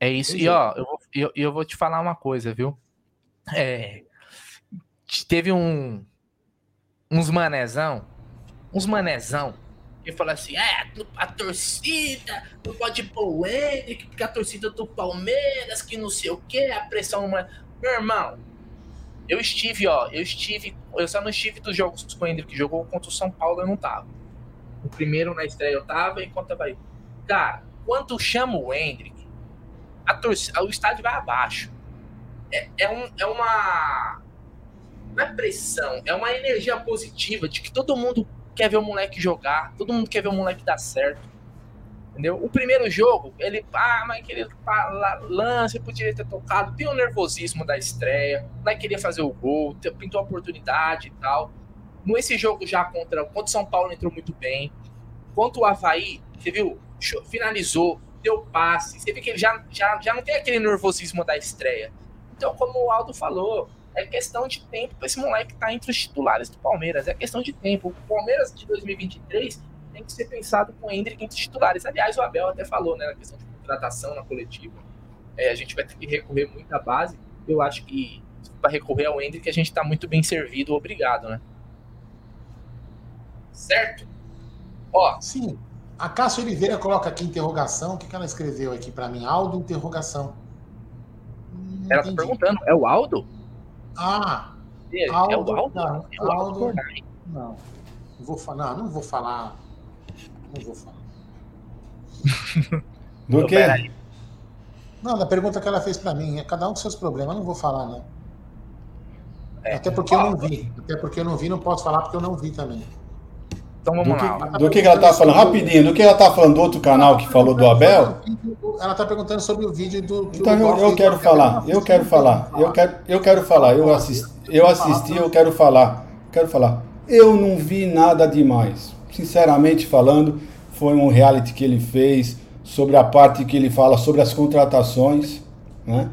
É isso. E ó, eu vou, eu, eu vou te falar uma coisa, viu? É, teve um uns manezão, uns manezão, que fala assim: é, a torcida não pode pôr o Hendrick, porque a torcida do Palmeiras, que não sei o que, a pressão. Meu irmão, eu estive, ó, eu estive, eu só não estive dos jogos com o Hendrick, que jogou contra o São Paulo, eu não tava. O primeiro na estreia eu tava, enquanto eu vai. Cara, quando chama o Hendrick, a torcida, o estádio vai abaixo. É, é, um, é uma. Não é pressão, é uma energia positiva de que todo mundo quer ver o moleque jogar, todo mundo quer ver o moleque dar certo. Entendeu? O primeiro jogo, ele, ah, mas aquele lance podia ter tocado, tem o nervosismo da estreia, não queria fazer o gol, pintou a oportunidade e tal. Nesse jogo já contra, contra o São Paulo entrou muito bem. Quanto o Havaí, você viu, finalizou, deu passe. Você vê que ele já, já, já não tem aquele nervosismo da estreia. Então, como o Aldo falou, é questão de tempo para esse moleque estar tá entre os titulares do Palmeiras. É questão de tempo. O Palmeiras de 2023 tem que ser pensado com o Hendrick entre os titulares. Aliás, o Abel até falou, né, na questão de contratação na coletiva. É, a gente vai ter que recorrer muito à base. Eu acho que para recorrer ao Hendrick a gente está muito bem servido, obrigado, né? Certo? Ó, sim. A Cássio Oliveira coloca aqui interrogação. O que, que ela escreveu aqui para mim? Aldo, interrogação. Hum, ela está perguntando, é o Aldo? Ah, é, Aldo, é o Aldo? Não, é o Aldo, Aldo não. Não vou falar, não, não vou falar. Não vou falar. Do quê? Não, da pergunta que ela fez para mim, é cada um com seus problemas, não vou falar, não. É. Até porque eu não vi. Até porque eu não vi, não posso falar porque eu não vi também. Então vamos do lá. Que, do que, ela tá falando? Rapidinho, do que ela tá falando do outro canal que falou do Abel? Ela tá perguntando sobre o vídeo do. Então eu, eu quero falar, eu quero falar, eu quero, eu quero falar, eu assisti, eu assisti, eu quero falar, quero falar. Eu não vi nada demais, sinceramente falando, foi um reality que ele fez sobre a parte que ele fala sobre as contratações, né?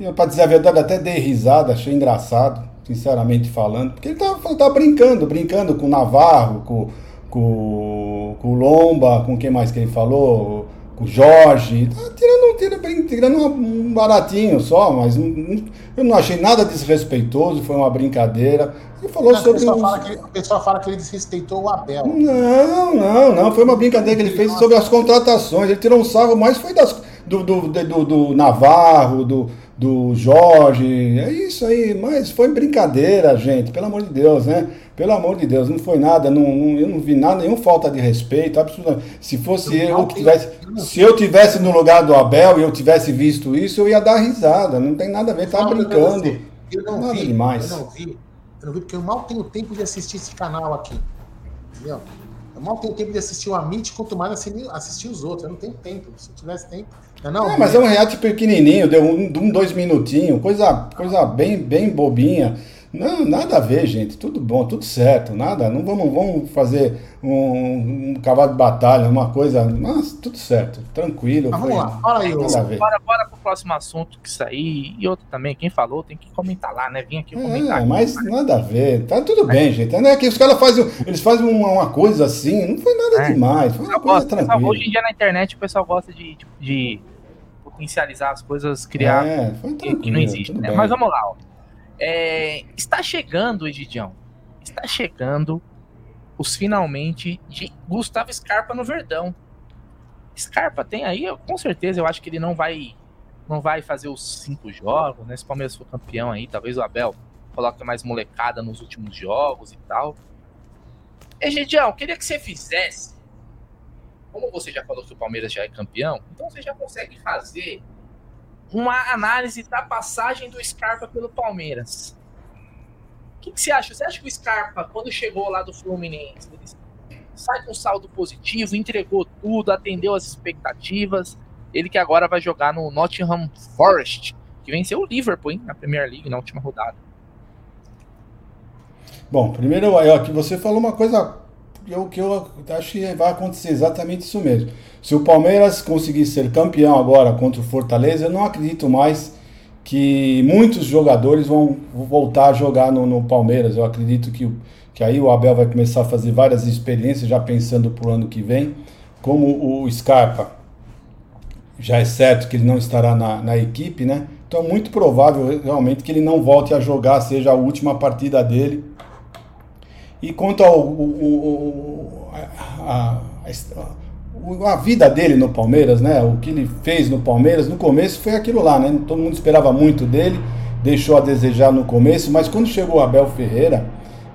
E para dizer a verdade, até dei risada, achei engraçado, sinceramente falando, porque ele tá, tá brincando, brincando com o Navarro, com com, com o Lomba, com quem mais que ele falou? Com o Jorge. Tá tirando, tirando, tirando um baratinho só, mas eu não achei nada desrespeitoso, foi uma brincadeira. Ele falou não, sobre. O pessoal, fala que, o pessoal fala que ele desrespeitou o Abel. Não, não, não. Foi uma brincadeira que ele fez sobre as contratações. Ele tirou um sarro, mas foi das, do, do, do, do Navarro, do, do Jorge. É isso aí, mas foi brincadeira, gente, pelo amor de Deus, né? Pelo amor de Deus, não foi nada, não, não, eu não vi nada, nenhuma falta de respeito, absolutamente. Se fosse eu, que tivesse, se eu tivesse no lugar do Abel e eu tivesse visto isso, eu ia dar risada. Não tem nada a ver, tá brincando. Eu não nada vi, demais. Eu não vi, eu não vi porque eu mal tenho tempo de assistir esse canal aqui, entendeu? Eu mal tenho tempo de assistir o Amit, quanto mais assistir os outros. Eu não tenho tempo. Se eu tivesse tempo. Não, não, é, mas é um react pequenininho, deu um, um, dois minutinhos, coisa, coisa bem, bem bobinha. Não, nada a ver, gente. Tudo bom, tudo certo. Nada. Não vamos, vamos fazer um, um cavalo de batalha, uma coisa. Mas tudo certo, tranquilo. Mas vamos lá, fala aí, bora, bora pro próximo assunto que sair. E outro também, quem falou tem que comentar lá, né? Vim aqui é, comentar. É, mas aqui. nada a ver. Tá tudo bem, gente. Não é que os caras fazem. Eles fazem uma, uma, coisa assim, não foi nada é. demais. Foi uma coisa tranquila. Hoje em dia na internet o pessoal gosta de, de, potencializar as coisas, criar. É, foi que não existe, né? Mas vamos lá, ó. É, está chegando, Egidião. Está chegando os finalmente de Gustavo Scarpa no Verdão. Scarpa tem aí, com certeza, eu acho que ele não vai não vai fazer os cinco jogos, né? Se o Palmeiras for campeão aí, talvez o Abel coloque mais molecada nos últimos jogos e tal. Egidião, queria que você fizesse. Como você já falou que o Palmeiras já é campeão, então você já consegue fazer uma análise da passagem do Scarpa pelo Palmeiras. O que, que, você acha? Você acha que o Scarpa, quando chegou lá do Fluminense, sai com saldo positivo, entregou tudo, atendeu as expectativas? Ele que agora vai jogar no Nottingham Forest, que venceu o Liverpool hein, na Premier League na última rodada. Bom, primeiro, aqui você falou uma coisa eu, que eu acho que vai acontecer exatamente isso mesmo. Se o Palmeiras conseguir ser campeão agora contra o Fortaleza, eu não acredito mais que muitos jogadores vão voltar a jogar no, no Palmeiras. Eu acredito que, que aí o Abel vai começar a fazer várias experiências, já pensando para o ano que vem. Como o Scarpa, já é certo que ele não estará na, na equipe, né? Então é muito provável realmente que ele não volte a jogar, seja a última partida dele e quanto ao o, o, a, a, a, vida dele no Palmeiras, né? O que ele fez no Palmeiras, no começo foi aquilo lá, né? Todo mundo esperava muito dele, deixou a desejar no começo, mas quando chegou o Abel Ferreira,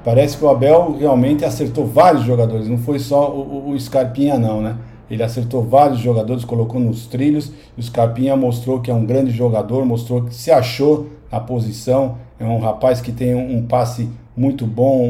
parece que o Abel realmente acertou vários jogadores, não foi só o, o Scarpinha não, né? Ele acertou vários jogadores, colocou nos trilhos. E o Scarpinha mostrou que é um grande jogador, mostrou que se achou na posição. É um rapaz que tem um, um passe muito bom,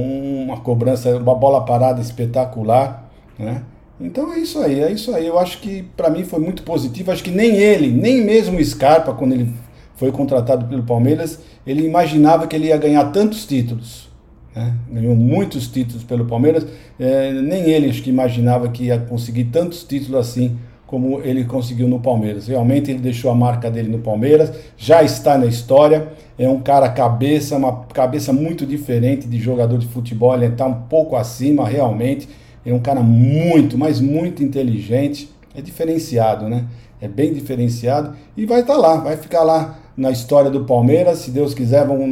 uma cobrança, uma bola parada espetacular, né? Então é isso aí, é isso aí. Eu acho que para mim foi muito positivo. Acho que nem ele, nem mesmo o Scarpa, quando ele foi contratado pelo Palmeiras, ele imaginava que ele ia ganhar tantos títulos. Né? Ganhou muitos títulos pelo Palmeiras. É, nem ele acho que imaginava que ia conseguir tantos títulos assim como ele conseguiu no Palmeiras. Realmente ele deixou a marca dele no Palmeiras, já está na história. É um cara cabeça, uma cabeça muito diferente de jogador de futebol. Ele está um pouco acima, realmente. É um cara muito, mas muito inteligente. É diferenciado, né? É bem diferenciado e vai estar tá lá, vai ficar lá na história do Palmeiras. Se Deus quiser, vão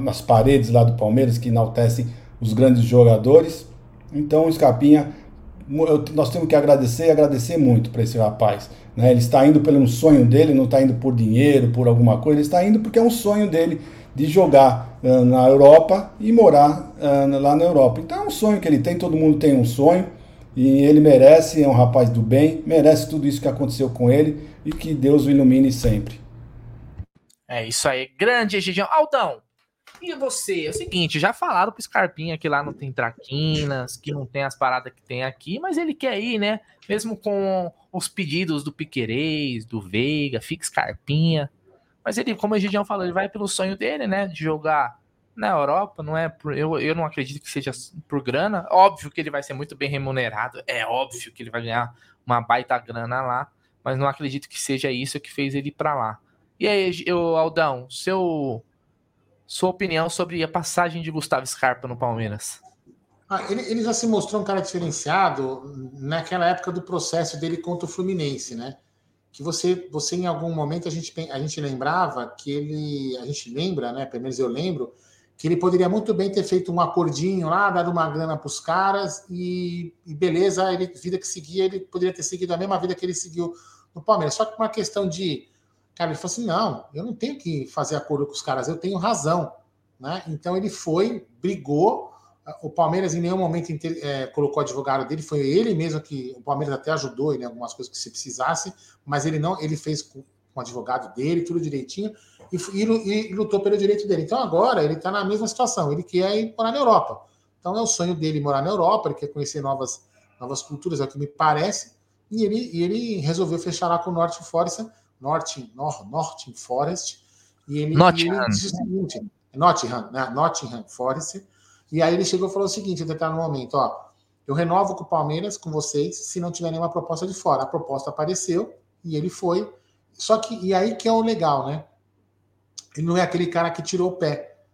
nas paredes lá do Palmeiras que enaltecem os grandes jogadores. Então, o Escapinha nós temos que agradecer e agradecer muito para esse rapaz. Né? Ele está indo pelo um sonho dele, não está indo por dinheiro, por alguma coisa, ele está indo porque é um sonho dele de jogar uh, na Europa e morar uh, lá na Europa. Então é um sonho que ele tem, todo mundo tem um sonho e ele merece, é um rapaz do bem, merece tudo isso que aconteceu com ele e que Deus o ilumine sempre. É isso aí, grande Egidião. Aldão, e você? É o seguinte, já falaram pro Scarpinha que lá não tem traquinas, que não tem as paradas que tem aqui, mas ele quer ir, né? Mesmo com os pedidos do Piquerez, do Veiga, fica Scarpinha. Mas ele, como o Gidião falou, ele vai pelo sonho dele, né? De jogar na Europa, não é por, eu, eu não acredito que seja por grana. Óbvio que ele vai ser muito bem remunerado, é óbvio que ele vai ganhar uma baita grana lá, mas não acredito que seja isso que fez ele ir para lá. E aí, eu, Aldão, seu sua opinião sobre a passagem de Gustavo Scarpa no Palmeiras. Ah, ele, ele, já se mostrou um cara diferenciado naquela época do processo dele contra o Fluminense, né? Que você, você em algum momento a gente, a gente lembrava que ele, a gente lembra, né? Pelo menos eu lembro que ele poderia muito bem ter feito um acordinho lá, dado uma grana para os caras e, e, beleza, ele vida que seguia, ele poderia ter seguido a mesma vida que ele seguiu no Palmeiras. Só que uma questão de Cara, ele falou assim: não, eu não tenho que fazer acordo com os caras, eu tenho razão. Né? Então ele foi, brigou, o Palmeiras em nenhum momento é, colocou advogado dele, foi ele mesmo que o Palmeiras até ajudou em algumas coisas que se precisasse, mas ele não, ele fez com, com o advogado dele, tudo direitinho, e, e, e, lutou pelo direito dele. Então agora ele está na mesma situação, ele quer ir morar na Europa. Então é o sonho dele morar na Europa, ele quer conhecer novas, novas culturas, é o que me parece, e ele, e ele resolveu fechar lá com o Norte Forest, Norte, Nor, Norte Forest, e ele, Nottingham. E ele disse o seguinte, Nottingham, né? Nottingham Forest, e aí ele chegou e falou o seguinte, até no momento, ó, eu renovo com o Palmeiras, com vocês, se não tiver nenhuma proposta de fora. A proposta apareceu e ele foi. Só que, e aí que é o legal, né? Ele não é aquele cara que tirou o pé.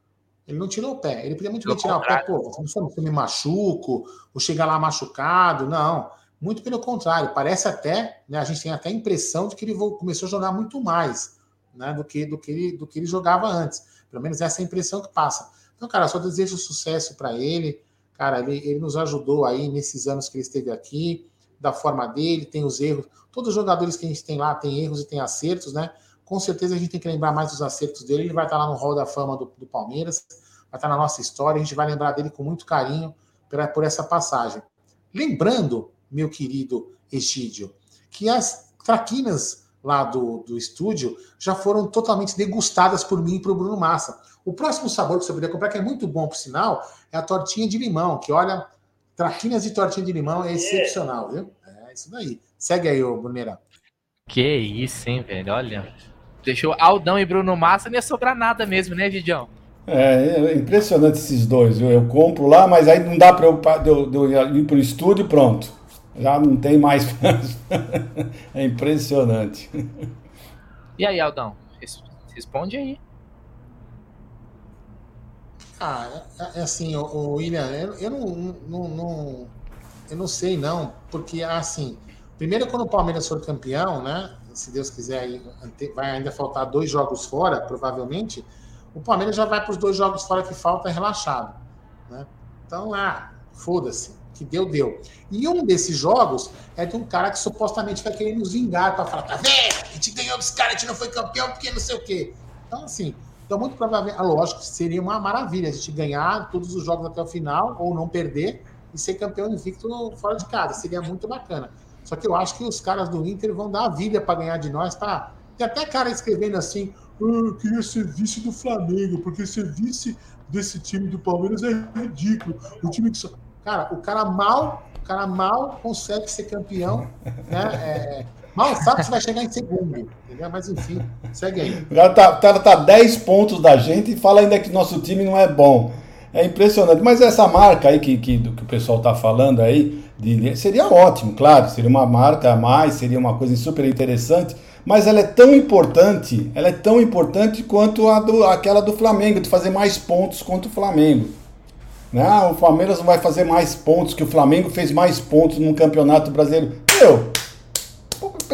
Ele não tirou o pé. Ele podia muito bem tirar o pé, pô, você não me machuco, ou chegar lá machucado. Não. Muito pelo contrário. Parece até, né? A gente tem até a impressão de que ele começou a jogar muito mais né, do, que, do, que ele, do que ele jogava antes. Pelo menos essa é a impressão que passa. Então, cara, só desejo sucesso para ele. Cara, ele, ele nos ajudou aí nesses anos que ele esteve aqui, da forma dele, tem os erros. Todos os jogadores que a gente tem lá tem erros e tem acertos, né? Com certeza a gente tem que lembrar mais dos acertos dele. Ele vai estar lá no Hall da Fama do, do Palmeiras, vai estar na nossa história. A gente vai lembrar dele com muito carinho por, por essa passagem. Lembrando, meu querido Egídio, que as traquinas lá do, do estúdio já foram totalmente degustadas por mim e para o Bruno Massa. O próximo sabor que você poderia comprar, que é muito bom, por sinal, é a tortinha de limão, que olha, traquinas de tortinha de limão é excepcional, viu? É isso daí. Segue aí, ô Bruneira. Que isso, hein, velho? Olha. Deixou Aldão e Bruno Massa, não ia sobrar nada mesmo, né, Vidião? É, é impressionante esses dois. Eu, eu compro lá, mas aí não dá para eu, eu, eu ir para o estúdio e pronto. Já não tem mais. é impressionante. E aí, Aldão? Responde aí. Ah, é, é assim, o, o William, eu, eu não, não, não, eu não sei não, porque assim, primeiro quando o Palmeiras for campeão, né? Se Deus quiser, vai ainda faltar dois jogos fora, provavelmente. O Palmeiras já vai para os dois jogos fora que falta relaxado, né? Então, ah, foda-se, que deu, deu. E um desses jogos é de um cara que supostamente vai querer nos vingar para falar, tá vendo? A gente ganhou dos caras, a gente não foi campeão porque não sei o quê. Então, assim, então, muito provavelmente, ah, lógico, seria uma maravilha a gente ganhar todos os jogos até o final, ou não perder, e ser campeão invicto fora de casa. Seria muito bacana. Só que eu acho que os caras do Inter vão dar a vida para ganhar de nós. Tá? Tem até cara escrevendo assim: ah, eu queria ser vice do Flamengo, porque ser vice desse time do Palmeiras é ridículo. O time que. Cara, o cara mal, o cara mal consegue ser campeão, né? É, Mal sabe se vai chegar em segundo, entendeu? Mas enfim, segue aí. Já tá, tá, tá 10 pontos da gente e fala ainda que nosso time não é bom. É impressionante. Mas essa marca aí que, que, que o pessoal tá falando aí, de, seria ótimo, claro. Seria uma marca a mais, seria uma coisa super interessante. Mas ela é tão importante, ela é tão importante quanto a do, aquela do Flamengo, de fazer mais pontos contra o Flamengo. Né? o Palmeiras não vai fazer mais pontos que o Flamengo fez mais pontos no Campeonato Brasileiro. Meu,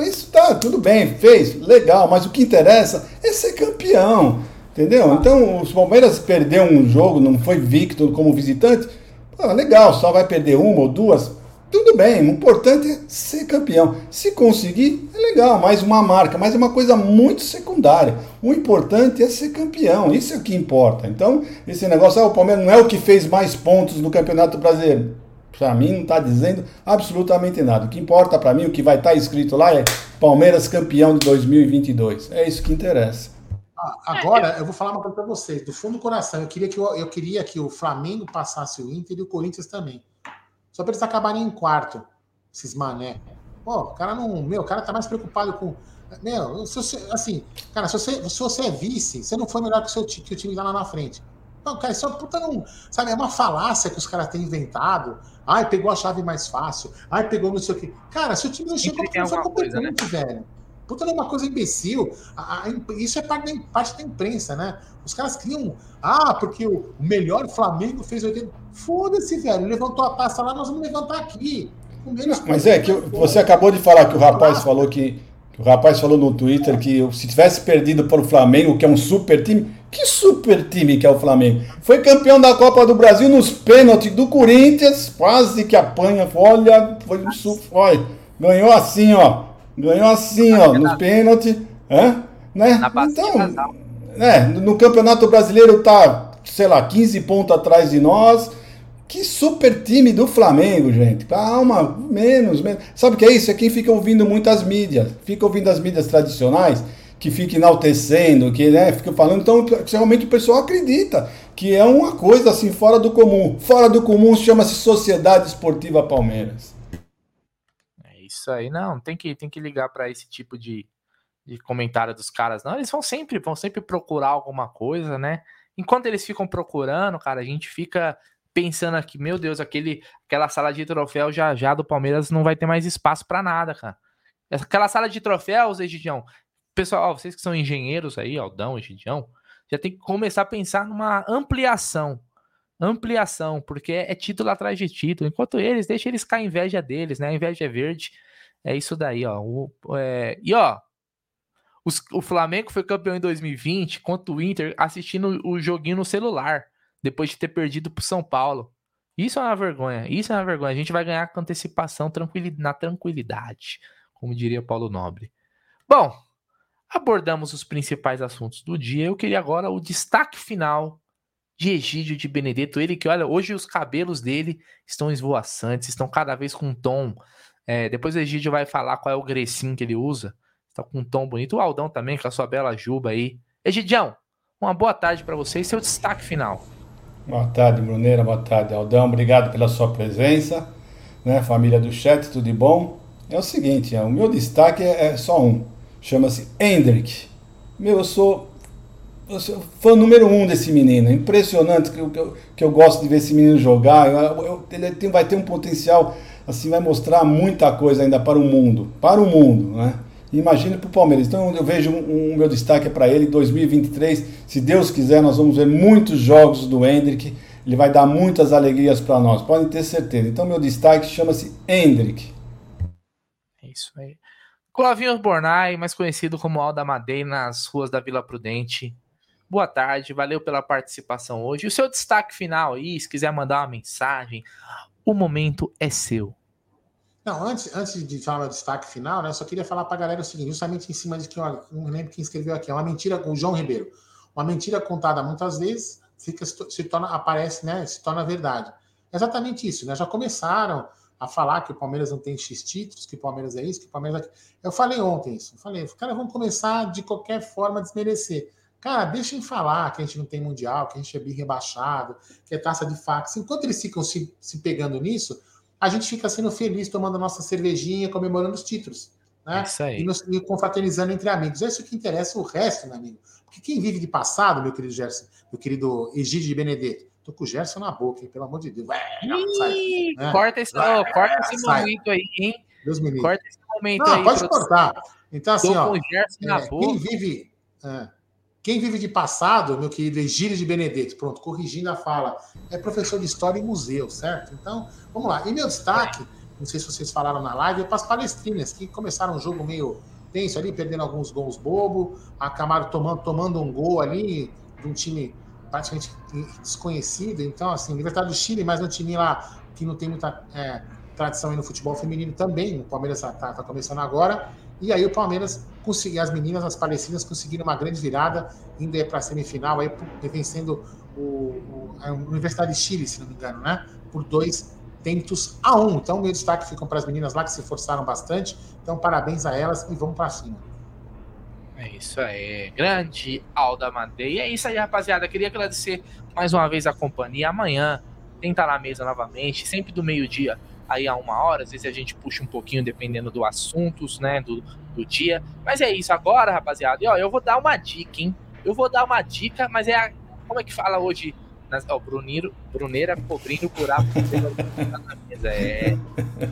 isso tá, tudo bem, fez, legal, mas o que interessa é ser campeão, entendeu? Então, o Palmeiras perdeu um jogo, não foi victor como visitante, pô, legal, só vai perder uma ou duas, tudo bem, o importante é ser campeão. Se conseguir, é legal, mais uma marca, mas é uma coisa muito secundária. O importante é ser campeão, isso é o que importa. Então, esse negócio, ah, o Palmeiras não é o que fez mais pontos no Campeonato Brasileiro para mim não está dizendo absolutamente nada. O que importa para mim, o que vai estar tá escrito lá é Palmeiras campeão de 2022. É isso que interessa. Ah, agora eu vou falar uma coisa para vocês, do fundo do coração. Eu queria que eu, eu, queria que o Flamengo passasse o Inter e o Corinthians também. Só para eles acabarem em quarto, esses mané. Pô, o cara não, meu, o cara tá mais preocupado com meu, se você, assim, cara, se você, se você é vice, você não foi melhor que o, seu, que o time tá lá na frente. Não, cara, isso é uma puta não. Sabe, é uma falácia que os caras têm inventado. Ai, pegou a chave mais fácil. Ai, pegou não sei o quê. Cara, se o time não chegou, não foi competente, coisa, né? velho. Puta, é uma coisa imbecil. A, a, isso é parte da, parte da imprensa, né? Os caras criam. Ah, porque o, melhor Flamengo fez 80. Foda-se, velho. Levantou a taça lá, nós vamos levantar aqui. Mas é que você acabou de falar que o rapaz falou que o rapaz falou no Twitter que se tivesse perdido para o Flamengo, que é um super time, que super time que é o Flamengo? Foi campeão da Copa do Brasil nos pênaltis do Corinthians, quase que apanha. Olha, foi um olha, ganhou assim, ó. Ganhou assim, ó, nos pênaltis. É? Né? Então, né, no Campeonato Brasileiro tá, sei lá, 15 pontos atrás de nós. Que super time do Flamengo, gente. Calma, menos, menos. Sabe o que é isso? É quem fica ouvindo muitas mídias. Fica ouvindo as mídias tradicionais, que fica enaltecendo, que né, fica falando. Então, realmente o pessoal acredita que é uma coisa assim fora do comum. Fora do comum chama-se Sociedade Esportiva Palmeiras. Isso aí, não. Tem que, tem que ligar para esse tipo de, de comentário dos caras. Não, eles vão sempre, vão sempre procurar alguma coisa, né? Enquanto eles ficam procurando, cara, a gente fica pensando aqui, meu Deus, aquele, aquela sala de troféu já já do Palmeiras não vai ter mais espaço para nada, cara. Aquela sala de troféus, Egidião, pessoal, ó, vocês que são engenheiros aí, Aldão, Egidião, já tem que começar a pensar numa ampliação. Ampliação, porque é, é título atrás de título. Enquanto eles, deixa eles cair inveja deles, né? A inveja é verde. É isso daí, ó. O, é... E ó, os, o Flamengo foi campeão em 2020 contra o Inter assistindo o joguinho no celular depois de ter perdido para São Paulo. Isso é uma vergonha. Isso é uma vergonha. A gente vai ganhar com antecipação na tranquilidade, como diria Paulo Nobre. Bom, abordamos os principais assuntos do dia. Eu queria agora o destaque final de Egídio de Benedetto. Ele que, olha, hoje os cabelos dele estão esvoaçantes, estão cada vez com um tom. É, depois o Egídio vai falar qual é o grecinho que ele usa. Está com um tom bonito. O Aldão também, com a sua bela juba aí. Egidião, uma boa tarde para você e seu destaque final. Boa tarde, Bruneira. Boa tarde, Aldão. Obrigado pela sua presença. Né, família do chat, tudo de bom? É o seguinte, é, o meu destaque é, é só um. Chama-se Hendrick. Meu, eu sou, eu sou fã número um desse menino. Impressionante que eu, que eu, que eu gosto de ver esse menino jogar. Eu, ele tem, vai ter um potencial, assim, vai mostrar muita coisa ainda para o mundo. Para o mundo, né? Imagine para o Palmeiras. Então eu vejo um, um meu destaque é para ele. 2023, se Deus quiser, nós vamos ver muitos jogos do Hendrick. Ele vai dar muitas alegrias para nós, podem ter certeza. Então meu destaque chama-se Hendrick. É isso aí. Clovinho Bornai, mais conhecido como Alda Madei, nas ruas da Vila Prudente. Boa tarde, valeu pela participação hoje. O seu destaque final aí, se quiser mandar uma mensagem, o momento é seu. Não, antes, antes de falar o destaque final, né, só queria falar para a galera o seguinte, justamente em cima de que, eu não lembro quem escreveu aqui, é uma mentira, o João Ribeiro, uma mentira contada muitas vezes fica, se torna, aparece, né, se torna verdade. É exatamente isso, né, já começaram a falar que o Palmeiras não tem X títulos, que o Palmeiras é isso, que o Palmeiras é... Eu falei ontem isso, eu falei, cara, vamos começar de qualquer forma a desmerecer. Cara, deixem falar que a gente não tem Mundial, que a gente é bi rebaixado, que é taça de fax. Enquanto eles ficam se, se pegando nisso, a gente fica sendo feliz tomando a nossa cervejinha, comemorando os títulos. Né? Isso aí. E, nos, e confraternizando entre amigos. É isso que interessa o resto, meu amigo. Porque quem vive de passado, meu querido Gerson, meu querido Egídio de Benedetto, tô com o Gerson na boca, hein? Pelo amor de Deus. Ih, sai, né? Corta esse, oh, corta esse momento aí, hein? Deus me livre. Corta esse momento Não, aí. Pode cortar. Então, assim, ó. É, quem vive. É, quem vive de passado, meu querido Egílio de Benedetto, pronto, corrigindo a fala, é professor de História e Museu, certo? Então, vamos lá. E meu destaque, não sei se vocês falaram na live, é para as palestrinas, que começaram um jogo meio tenso ali, perdendo alguns gols bobo, acabaram tomando, tomando um gol ali de um time praticamente desconhecido. Então, assim, Libertad do Chile, mas um time lá que não tem muita é, tradição no futebol feminino também. O Palmeiras está tá, tá começando agora. E aí o Palmeiras conseguiu, as meninas, as palestinas, conseguiram uma grande virada, indo para a semifinal, aí, vencendo o, o, a Universidade de Chile, se não me engano, né? Por dois tentos a um. Então, meu destaque ficam para as meninas lá que se forçaram bastante. Então, parabéns a elas e vamos para cima. É isso aí, grande Alda Madeira. E é isso aí, rapaziada. Queria agradecer mais uma vez a companhia. Amanhã tem estar na mesa novamente, sempre do meio-dia aí a uma hora, às vezes a gente puxa um pouquinho dependendo do assuntos, né, do, do dia. Mas é isso agora, rapaziada. E ó, eu vou dar uma dica, hein? Eu vou dar uma dica, mas é a, como é que fala hoje? Nas, ó, Bruniro, Bruneira cobrindo o buraco na mesa. É,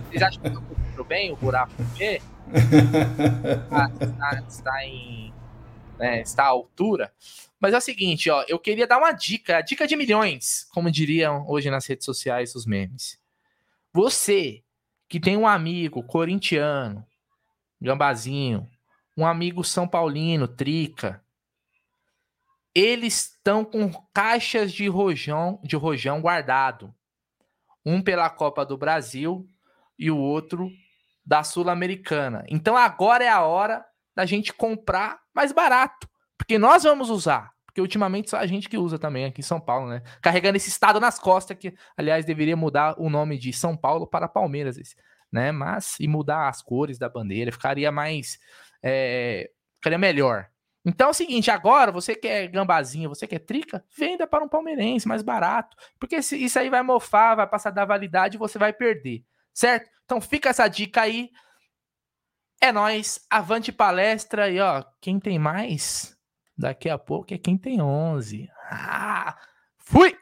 vocês acham que eu tô cobrindo bem o buraco G? Está, está, está em né, está à altura. Mas é o seguinte, ó, eu queria dar uma dica, a dica de milhões, como diriam hoje nas redes sociais os memes. Você que tem um amigo corintiano, Gambazinho, um amigo São Paulino, Trica, eles estão com caixas de rojão, de rojão guardado. Um pela Copa do Brasil e o outro da Sul-Americana. Então agora é a hora da gente comprar mais barato, porque nós vamos usar Porque ultimamente só a gente que usa também aqui em São Paulo, né? Carregando esse estado nas costas, que, aliás, deveria mudar o nome de São Paulo para Palmeiras, né? Mas, e mudar as cores da bandeira, ficaria mais. É, ficaria melhor. Então é o seguinte, agora você quer gambazinha, você quer trica, venda para um palmeirense mais barato, porque isso aí vai mofar, vai passar da validade e você vai perder, certo? Então fica essa dica aí. É nós, avante palestra e ó, quem tem mais Daqui a pouco é quem tem 11. Ah, fui!